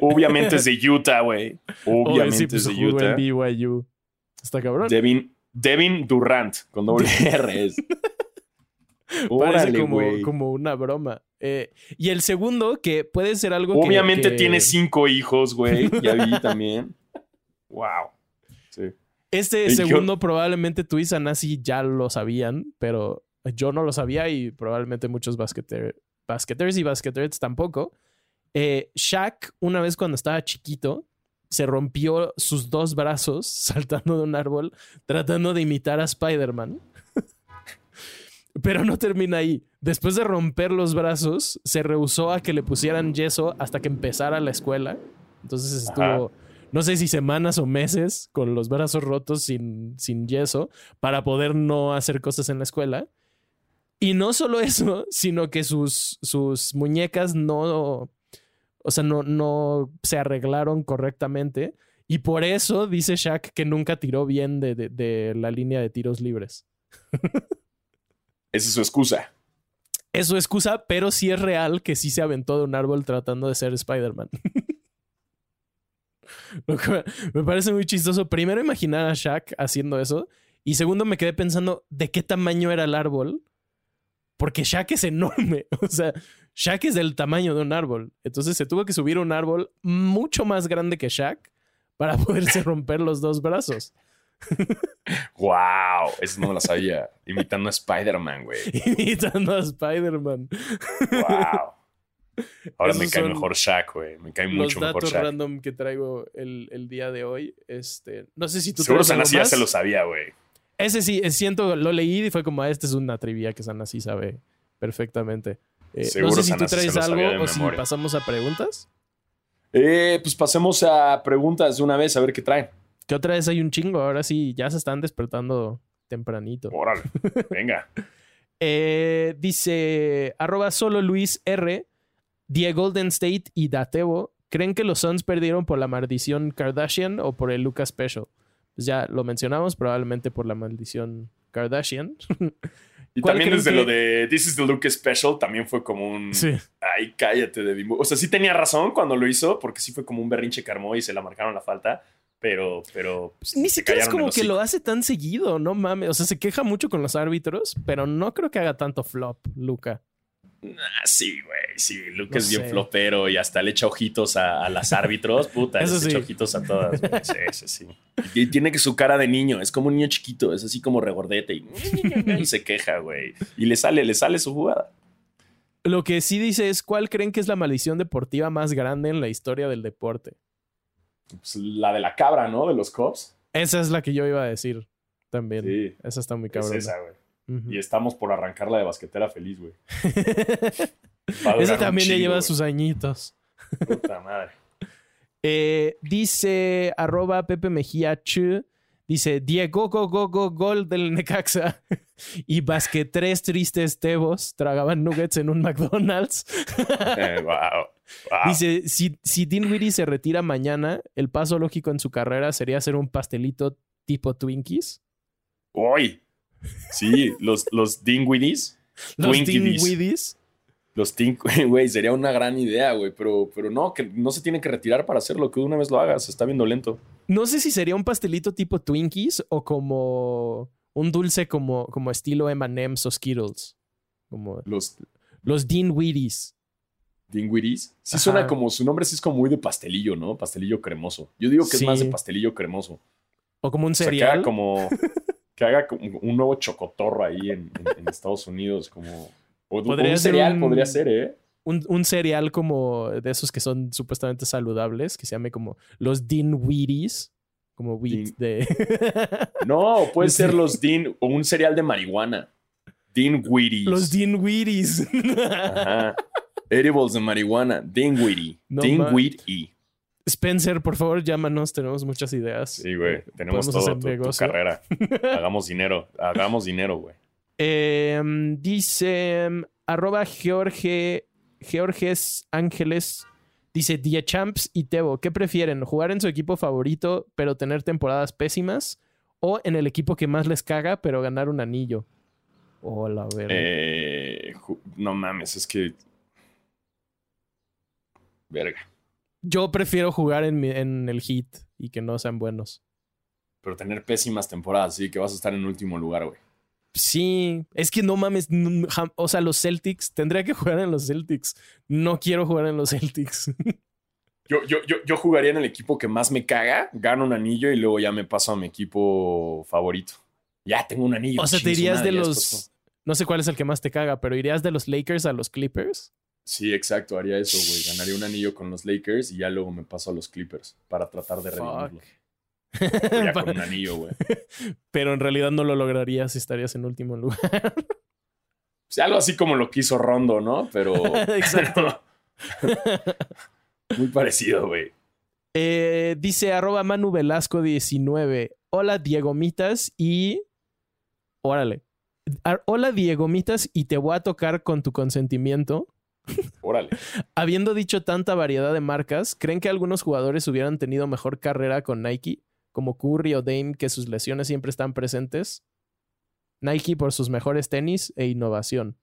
Speaker 1: Obviamente es de Utah, güey.
Speaker 2: Oh,
Speaker 1: Obviamente es de
Speaker 2: jugó en
Speaker 1: Utah.
Speaker 2: BYU. Está cabrón.
Speaker 1: Devin, Devin Durant, con doble R. es.
Speaker 2: Parece
Speaker 1: Órale,
Speaker 2: como, una broma. Eh, y el segundo, que puede ser algo que-
Speaker 1: Obviamente
Speaker 2: que,
Speaker 1: tiene cinco hijos, güey. Ya vi también. Wow. Sí.
Speaker 2: Este
Speaker 1: Y yo-
Speaker 2: segundo probablemente tú y Sanasi ya lo sabían, pero yo no lo sabía y probablemente muchos basqueter, basqueters y basqueters tampoco. Eh, Shaq, una vez cuando estaba chiquito, se rompió sus dos brazos saltando de un árbol tratando de imitar a Spider-Man. Pero no termina ahí. Después de romper los brazos, se rehusó a que le pusieran yeso hasta que empezara la escuela. Entonces estuvo,
Speaker 1: Ajá.
Speaker 2: no sé si semanas o meses con los brazos rotos sin, sin yeso para poder no hacer cosas en la escuela. Y no solo eso, sino que sus, sus muñecas no, o sea, no, no se arreglaron correctamente. Y por eso dice Shaq que nunca tiró bien de, de- de la línea de tiros libres.
Speaker 1: Esa es su excusa.
Speaker 2: Es su excusa, pero sí es real que sí se aventó de un árbol tratando de ser Spider-Man. Me parece muy chistoso. Primero, imaginar a Shaq haciendo eso. Y segundo, me quedé pensando de qué tamaño era el árbol. Porque Shaq es enorme. O sea, Shaq es del tamaño de un árbol. Entonces se tuvo que subir un árbol mucho más grande que Shaq para poderse romper los dos brazos.
Speaker 1: ¡Wow! Eso no me lo sabía. Imitando a Spider-Man, güey.
Speaker 2: Imitando a Spider-Man.
Speaker 1: ¡Wow! Ahora me cae mejor Shaq, güey. Me cae
Speaker 2: los
Speaker 1: mucho mejor
Speaker 2: datos
Speaker 1: Shaq.
Speaker 2: random que traigo el, el día de hoy. Este, no sé si tú
Speaker 1: Seguro Sanasi ya se lo sabía, güey.
Speaker 2: Ese sí, siento, lo leí y fue como, ah, esta es una trivia que Sanasi sabe perfectamente. Eh, no sé si tú traes algo o si pasamos a preguntas.
Speaker 1: Eh, pues pasemos a preguntas de una vez a ver qué traen.
Speaker 2: Que otra vez hay un chingo. Ahora sí, ya se están despertando tempranito.
Speaker 1: Órale. Venga.
Speaker 2: Eh, dice arroba solo Luis R. Die Golden State y Datebo. ¿Creen que los Suns perdieron por la maldición Kardashian o por el Lucas Special? Pues ya lo mencionamos, probablemente por la maldición Kardashian.
Speaker 1: Y
Speaker 2: ¿Cuál
Speaker 1: también desde
Speaker 2: que-
Speaker 1: lo de This is the Look Special también fue como un...
Speaker 2: sí.
Speaker 1: Ay, cállate de bimbo. O sea, sí tenía razón cuando lo hizo, porque sí fue como un berrinche que armó y se la marcaron la falta, pero... pero pues,
Speaker 2: Ni siquiera es como que
Speaker 1: hocico.
Speaker 2: lo hace tan seguido, no mames. O sea, se queja mucho con los árbitros, pero no creo que haga tanto flop, Luca.
Speaker 1: Ah, sí, güey, sí. Luke
Speaker 2: No
Speaker 1: es bien
Speaker 2: sé.
Speaker 1: flopero y hasta le echa ojitos a, a las árbitros. Puta,
Speaker 2: Eso
Speaker 1: les
Speaker 2: sí.
Speaker 1: echa ojitos a todas. güey. Sí, sí, sí. Y tiene que su cara de niño, es como un niño chiquito, es así como regordete y, y se queja, güey. Y le sale, le sale su jugada.
Speaker 2: Lo que sí dice es, ¿cuál creen que es la maldición deportiva más grande en la historia del deporte?
Speaker 1: Pues, la de la cabra, ¿no? De los cops.
Speaker 2: Esa es la que yo iba a decir también.
Speaker 1: Sí,
Speaker 2: Esa está muy
Speaker 1: es
Speaker 2: cabrona.
Speaker 1: esa, güey. Y estamos por arrancarla de basquetera feliz, güey.
Speaker 2: Esa también
Speaker 1: chingo,
Speaker 2: lleva sus añitos.
Speaker 1: Puta madre.
Speaker 2: Eh, dice arroba Pepe Mejía Ch. Dice Diego go go go gol del Necaxa. y basque tres tristes tebos tragaban nuggets en un McDonald's.
Speaker 1: Eh, wow. wow.
Speaker 2: Dice, si, si Dinwiddie se retira mañana, el paso lógico en su carrera sería hacer un pastelito tipo Twinkies.
Speaker 1: Uy. Sí, los, los Dingwiddies.
Speaker 2: Los
Speaker 1: Twinkies.
Speaker 2: Dinwiddies.
Speaker 1: Los güey, sería una gran idea, güey. Pero, pero no, que no se tiene que retirar para hacerlo, que una vez lo hagas. Está viendo lento.
Speaker 2: No sé si sería un pastelito tipo Twinkies o como un dulce como, como estilo M&M's o Skittles. Como
Speaker 1: Los
Speaker 2: los Dinwiddies.
Speaker 1: Dingwiddies. Sí
Speaker 2: Ajá.
Speaker 1: suena como, su nombre sí es como muy de pastelillo, ¿no? Pastelillo cremoso. Yo digo que
Speaker 2: Sí.
Speaker 1: es más de pastelillo cremoso.
Speaker 2: O como un
Speaker 1: O sea,
Speaker 2: cereal.
Speaker 1: haga como, que haga un nuevo chocotorro ahí en, en- en Estados Unidos, como... O
Speaker 2: Podría
Speaker 1: un cereal
Speaker 2: un-
Speaker 1: podría ser, ¿eh?
Speaker 2: un, un cereal como de esos que son supuestamente saludables, que se llame como los Dinwiddies. Como wheat
Speaker 1: Din-
Speaker 2: de...
Speaker 1: No, puede ser los Dean o un cereal de marihuana. Dinwiddies.
Speaker 2: los Dinwiddies.
Speaker 1: Ajá. Edibles de marihuana. Dinwiddie.
Speaker 2: No
Speaker 1: Dinwiddie.
Speaker 2: Spencer, por favor, llámanos. Tenemos muchas ideas.
Speaker 1: Sí, güey. Tenemos
Speaker 2: Podemos
Speaker 1: todo
Speaker 2: hacer
Speaker 1: tu, carrera. Hagamos dinero. Hagamos dinero, güey.
Speaker 2: Em, dice em, arroba George, Georges Ángeles. Dice Die Champs y Tebo. ¿Qué prefieren? ¿Jugar en su equipo favorito pero tener temporadas pésimas? ¿O en el equipo que más les caga pero ganar un anillo? Hola, ver.
Speaker 1: Eh, ju- no mames, es que. Verga.
Speaker 2: Yo prefiero jugar en, mi- en el Heat y que no sean buenos.
Speaker 1: Pero tener pésimas temporadas, sí, que vas a estar en último lugar, güey.
Speaker 2: Sí, es que no mames. jam- O sea, los Celtics, tendría que jugar en los Celtics. No quiero jugar en los Celtics.
Speaker 1: Yo, yo, yo, yo jugaría en el equipo que más me caga, gano un anillo y luego ya me paso a mi equipo favorito. Ya tengo un anillo.
Speaker 2: o sea, te irías de los. No sé cuál es el que más te caga, pero irías de los Lakers a los Clippers.
Speaker 1: Sí, exacto, haría eso, güey. Ganaría un anillo con los Lakers y ya luego me paso a los Clippers para tratar de redimirlo. Pero Ya con un anillo, güey.
Speaker 2: pero en realidad no lo lograrías si estarías en último lugar.
Speaker 1: O sea, algo así como lo que hizo Rondo, ¿no? Pero.
Speaker 2: Exacto.
Speaker 1: Muy parecido, güey.
Speaker 2: Eh, dice arroba Manu Velasco 19. Hola Diego Mitas y. Órale. Hola Diego Mitas y te voy a tocar con tu consentimiento.
Speaker 1: Órale.
Speaker 2: Habiendo dicho tanta variedad de marcas, ¿creen que algunos jugadores hubieran tenido mejor carrera con Nike? Como Curry o Dame, que sus lesiones siempre están presentes. Nike por sus mejores tenis e innovación.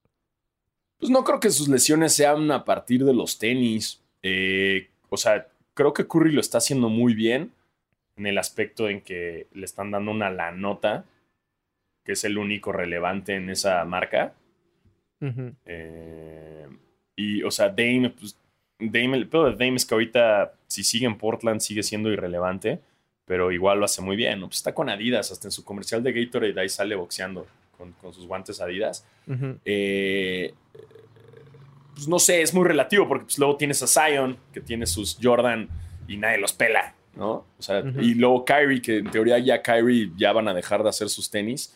Speaker 1: Pues no creo que sus lesiones sean a partir de los tenis. Eh, o sea, creo que Curry lo está haciendo muy bien en el aspecto en que le están dando una la nota, que es el único relevante en esa marca. eh, y, o sea, Dame, pues, Dame, el pedo de Dame es que ahorita, si sigue en Portland, sigue siendo irrelevante, pero igual lo hace muy bien. Pues está con Adidas, hasta en su comercial de Gatorade ahí sale boxeando con, con sus guantes Adidas. eh, pues no sé, es muy relativo porque pues, luego tienes a Zion, que tiene sus Jordan y nadie los pela, ¿no? O sea, y luego Kyrie, que en teoría ya Kyrie ya van a dejar de hacer sus tenis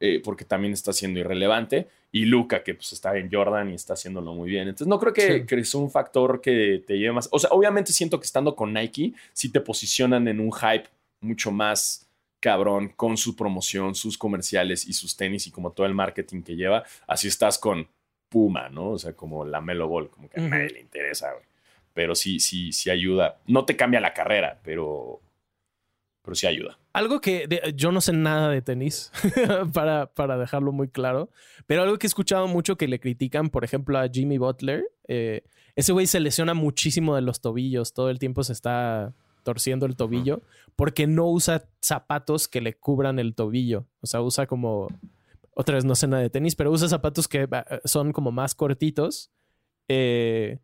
Speaker 1: eh, porque también está siendo irrelevante. Y Luca, que pues está en Jordan y está haciéndolo muy bien. Entonces no creo que,
Speaker 2: Sí.
Speaker 1: que es un factor que te lleve más. O sea, obviamente siento que estando con Nike, sí te posicionan en un hype mucho más cabrón con su promoción, sus comerciales y sus tenis y como todo el marketing que lleva. Así estás con Puma, ¿no? O sea, como la Melo Ball, como que a nadie le interesa, güey. Pero sí, sí, sí ayuda. No te cambia la carrera, pero, pero sí ayuda.
Speaker 2: Algo que de- yo no sé nada de tenis, para, para dejarlo muy claro, pero algo que he escuchado mucho que le critican, por ejemplo, a Jimmy Butler, eh, ese güey se lesiona muchísimo de los tobillos, todo el tiempo se está torciendo el tobillo, porque no usa zapatos que le cubran el tobillo, o sea, usa como, otra vez no sé nada de tenis, pero usa zapatos que son como más cortitos. Eh,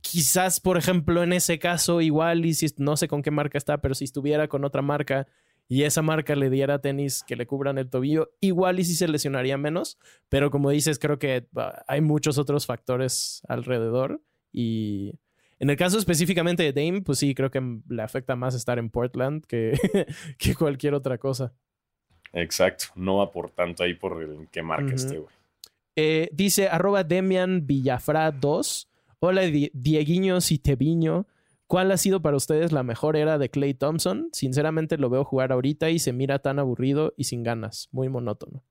Speaker 2: quizás, por ejemplo, en ese caso, igual, y si no sé con qué marca está, pero si estuviera con otra marca y esa marca le diera tenis que le cubran el tobillo, igual y si se lesionaría menos. Pero como dices, creo que bah, hay muchos otros factores alrededor. Y en el caso específicamente de Dame, pues sí, creo que le afecta más estar en Portland que, que cualquier otra cosa.
Speaker 1: Exacto. No va por tanto ahí por el que marca
Speaker 2: Ujú.
Speaker 1: este, güey.
Speaker 2: Eh, dice arroba Demian Villafra 2. Hola Di- Dieguiños y Teviño. ¿Cuál ha sido para ustedes la mejor era de Clay Thompson? Sinceramente lo veo jugar ahorita y se mira tan aburrido y sin ganas. Muy monótono.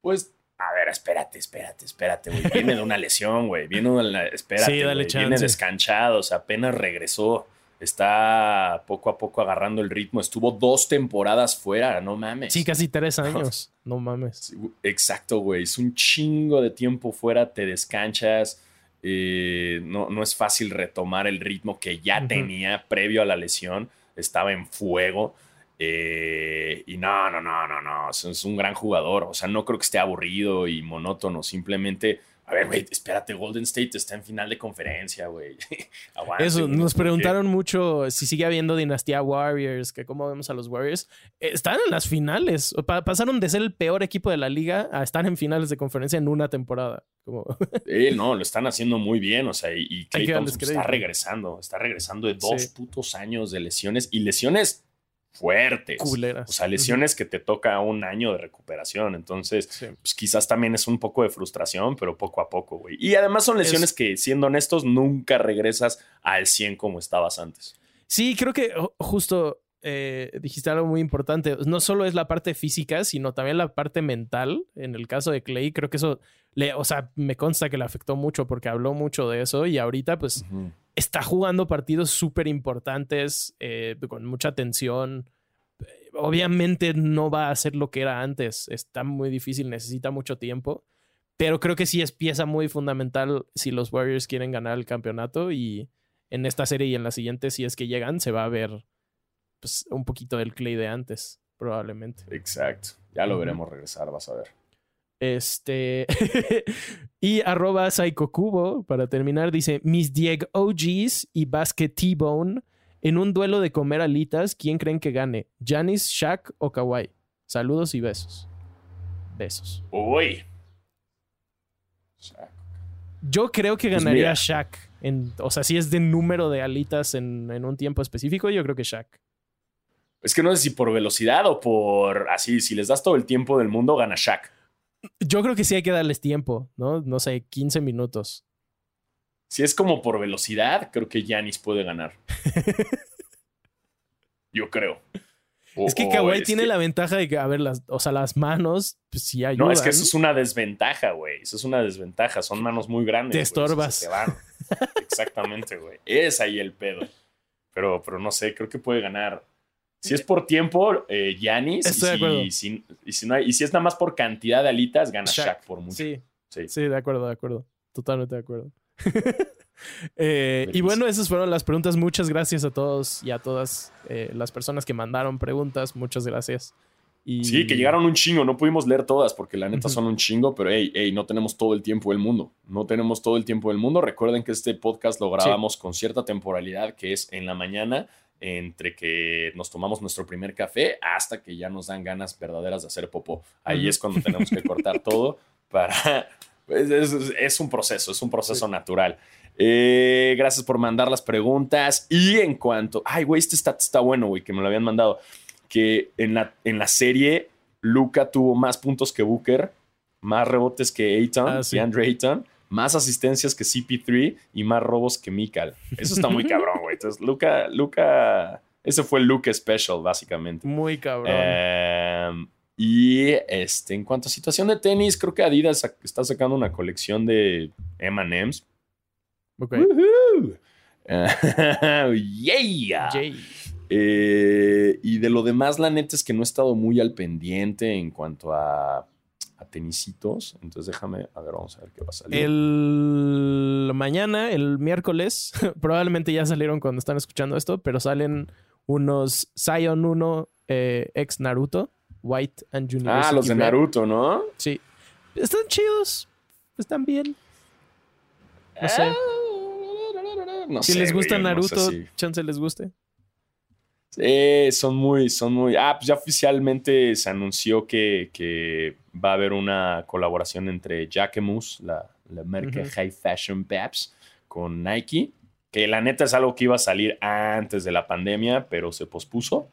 Speaker 1: Pues, a ver, espérate, espérate, espérate, güey. Viene de una lesión, güey. Viene de una... Espérate,
Speaker 2: Sí, dale
Speaker 1: güey. Viene
Speaker 2: chance.
Speaker 1: descanchado, o sea, apenas regresó. Está poco a poco agarrando el ritmo. Estuvo dos temporadas fuera, no mames.
Speaker 2: Sí, casi tres años. No mames.
Speaker 1: Sí, Exacto, güey. Es un chingo de tiempo fuera, te descanchas. Eh, no, no es fácil retomar el ritmo que ya tenía previo a la lesión. Estaba en fuego. eh, y no, no, no, no, no. Es un gran jugador. O sea, no creo que esté aburrido y monótono. Simplemente, a ver, güey, espérate, Golden State está en final de conferencia, güey.
Speaker 2: Eso, nos preguntaron mucho si sigue habiendo dinastía Warriors, que cómo vemos a los Warriors. Están en las finales. Pa- pasaron de ser el peor equipo de la liga a estar en finales de conferencia en una temporada. Como,
Speaker 1: Eh, no, lo están haciendo muy bien, o sea, y, y Thompson está regresando, está regresando de dos
Speaker 2: Sí.
Speaker 1: putos años de lesiones y lesiones fuertes.
Speaker 2: culeras.
Speaker 1: O sea, lesiones que te toca un año de recuperación, entonces,
Speaker 2: Sí.
Speaker 1: pues quizás también es un poco de frustración, pero poco a poco, güey. Y además son lesiones
Speaker 2: Es-
Speaker 1: que, siendo honestos, nunca regresas al 100 como estabas antes.
Speaker 2: Sí, creo que ju- justo eh, dijiste algo muy importante. No solo es la parte física, sino también la parte mental. En el caso de Clay, creo que eso, le, o sea, me consta que le afectó mucho porque habló mucho de eso y ahorita pues está jugando partidos súper importantes, eh, con mucha tensión. Obviamente no va a ser lo que era antes. Está muy difícil, necesita mucho tiempo. Pero creo que sí es pieza muy fundamental si los Warriors quieren ganar el campeonato. Y en esta serie y en la siguiente, si es que llegan, se va a ver pues, un poquito del Clay de antes, probablemente.
Speaker 1: Exacto. Ya lo veremos regresar, vas a ver.
Speaker 2: Este. y arroba Psycho Cubo, para terminar, dice: Mis Dieg OGs y Basket T-Bone en un duelo de comer alitas, ¿quién creen que gane? ¿Janis, Shaq o Kawhi? Saludos y besos. Besos.
Speaker 1: Uy. Sea,
Speaker 2: Yo creo que
Speaker 1: Pues
Speaker 2: ganaría. Shaq. En, o sea, si es de número de alitas en, en un tiempo específico, yo creo que Shaq.
Speaker 1: Es que no sé si por velocidad o por así, si les das todo el tiempo del mundo, gana Shaq.
Speaker 2: Yo creo que sí hay que darles tiempo, ¿no? No sé, 15 minutos.
Speaker 1: Si es como por velocidad, creo que Yanis puede ganar. Yo creo. O-
Speaker 2: Es que Kawhi tiene
Speaker 1: que-
Speaker 2: la ventaja de que, a ver, las, o sea, las manos, pues sí ayudan.
Speaker 1: No, es que eso es una desventaja, güey. Eso es una desventaja. Son manos muy grandes.
Speaker 2: Te estorbas.
Speaker 1: se van. Exactamente, güey. Es ahí el pedo. Pero, pero no sé, creo que puede ganar. Si es por tiempo, eh, Giannis.
Speaker 2: Estoy de
Speaker 1: y,
Speaker 2: acuerdo.
Speaker 1: si, y, si, y si no hay- y si es nada más por cantidad de alitas, gana
Speaker 2: Shaq.
Speaker 1: Shaq, por mucho.
Speaker 2: Sí,
Speaker 1: Sí.
Speaker 2: sí, de acuerdo, de acuerdo. Totalmente de acuerdo. Eh, y bueno, esas fueron las preguntas. Muchas gracias a todos y a todas eh, las personas que mandaron preguntas. Muchas gracias. Y...
Speaker 1: Sí, que llegaron un chingo. No pudimos leer todas porque la neta son un chingo, pero hey, hey, no tenemos todo el tiempo del mundo. No tenemos todo el tiempo del mundo. Recuerden que este podcast lo grabamos con cierta temporalidad que es en la mañana, entre que nos tomamos nuestro primer café hasta que ya nos dan ganas verdaderas de hacer popó. Ahí es cuando tenemos que cortar todo para. pues, es, es- es un proceso, es un proceso natural. Eh, gracias por mandar las preguntas. Y en cuanto. Ay, güey, este stat está bueno, güey, que me lo habían mandado. Que en la, en la serie, Luca tuvo más puntos que Booker, más rebotes que Ayton,
Speaker 2: Ah, sí.
Speaker 1: y Andre Ayton, más asistencias que CP3 y más robos que Mikal. Eso está muy cabrón, güey. Entonces, Luca, Luca. Ese fue el Luca Special, básicamente.
Speaker 2: Muy cabrón.
Speaker 1: Em, y este, en cuanto a situación de tenis, creo que Adidas está sacando una colección de MMs.
Speaker 2: ok.
Speaker 1: Yeah. Eh, y de lo demás, la neta es que no he estado muy al pendiente en cuanto a tenisitos. Entonces déjame, a ver, vamos a ver qué va a salir.
Speaker 2: El mañana, el miércoles, probablemente ya salieron cuando están escuchando esto, pero salen unos Zion 1 eh, ex Naruto, White and University.
Speaker 1: ah, los de. Naruto, ¿no?
Speaker 2: Sí. Están chidos. Están bien. No sé.
Speaker 1: Ah, No
Speaker 2: Si
Speaker 1: sé,
Speaker 2: les gusta
Speaker 1: güey, no sé
Speaker 2: Naruto,
Speaker 1: si-
Speaker 2: chance les guste.
Speaker 1: Sí, son muy, son muy. Ah, pues ya oficialmente se anunció que, que va a haber una colaboración entre Jacquemus, la, la marca. High Fashion Paps, con Nike. Que la neta es algo que iba a salir antes de la pandemia, pero se pospuso.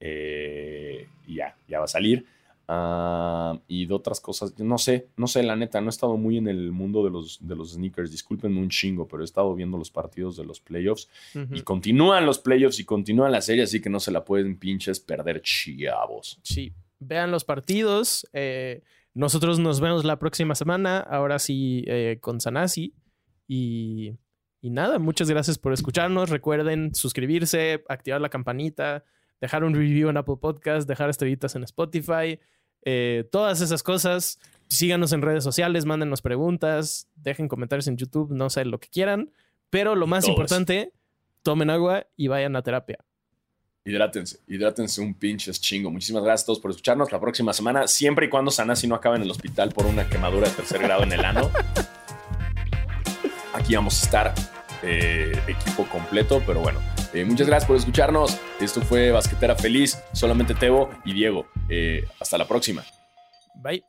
Speaker 1: Eh, ya, ya va a salir. Ah, y de otras cosas, no sé, no sé, la neta, no he estado muy en el mundo de los, de los sneakers. Discúlpenme un chingo, pero he estado viendo los partidos de los playoffs. Y continúan los playoffs y continúan la serie, así que no se la pueden pinches perder chavos.
Speaker 2: Sí. Vean los partidos. eh, nosotros nos vemos la próxima semana. Ahora sí eh, con Sanasi. Y, y nada, muchas gracias por escucharnos. Recuerden suscribirse, activar la campanita, dejar un review en Apple Podcast, dejar estrellitas en Spotify. Eh, todas esas cosas. Síganos en redes sociales, mándenos preguntas, dejen comentarios en YouTube, no sé lo que quieran. Pero lo más importante, tomen agua y vayan a terapia.
Speaker 1: Hidrátense, hidrátense un pinches chingo. Muchísimas gracias a todos por escucharnos la próxima semana, siempre y cuando Sanasi no acabe en el hospital por una quemadura de tercer grado en el ano. Aquí vamos a estar eh, equipo completo, pero bueno. eh, muchas gracias por escucharnos. Esto fue Basquetera Feliz, solamente Tebo y Diego. Eh, hasta la próxima.
Speaker 2: Bye.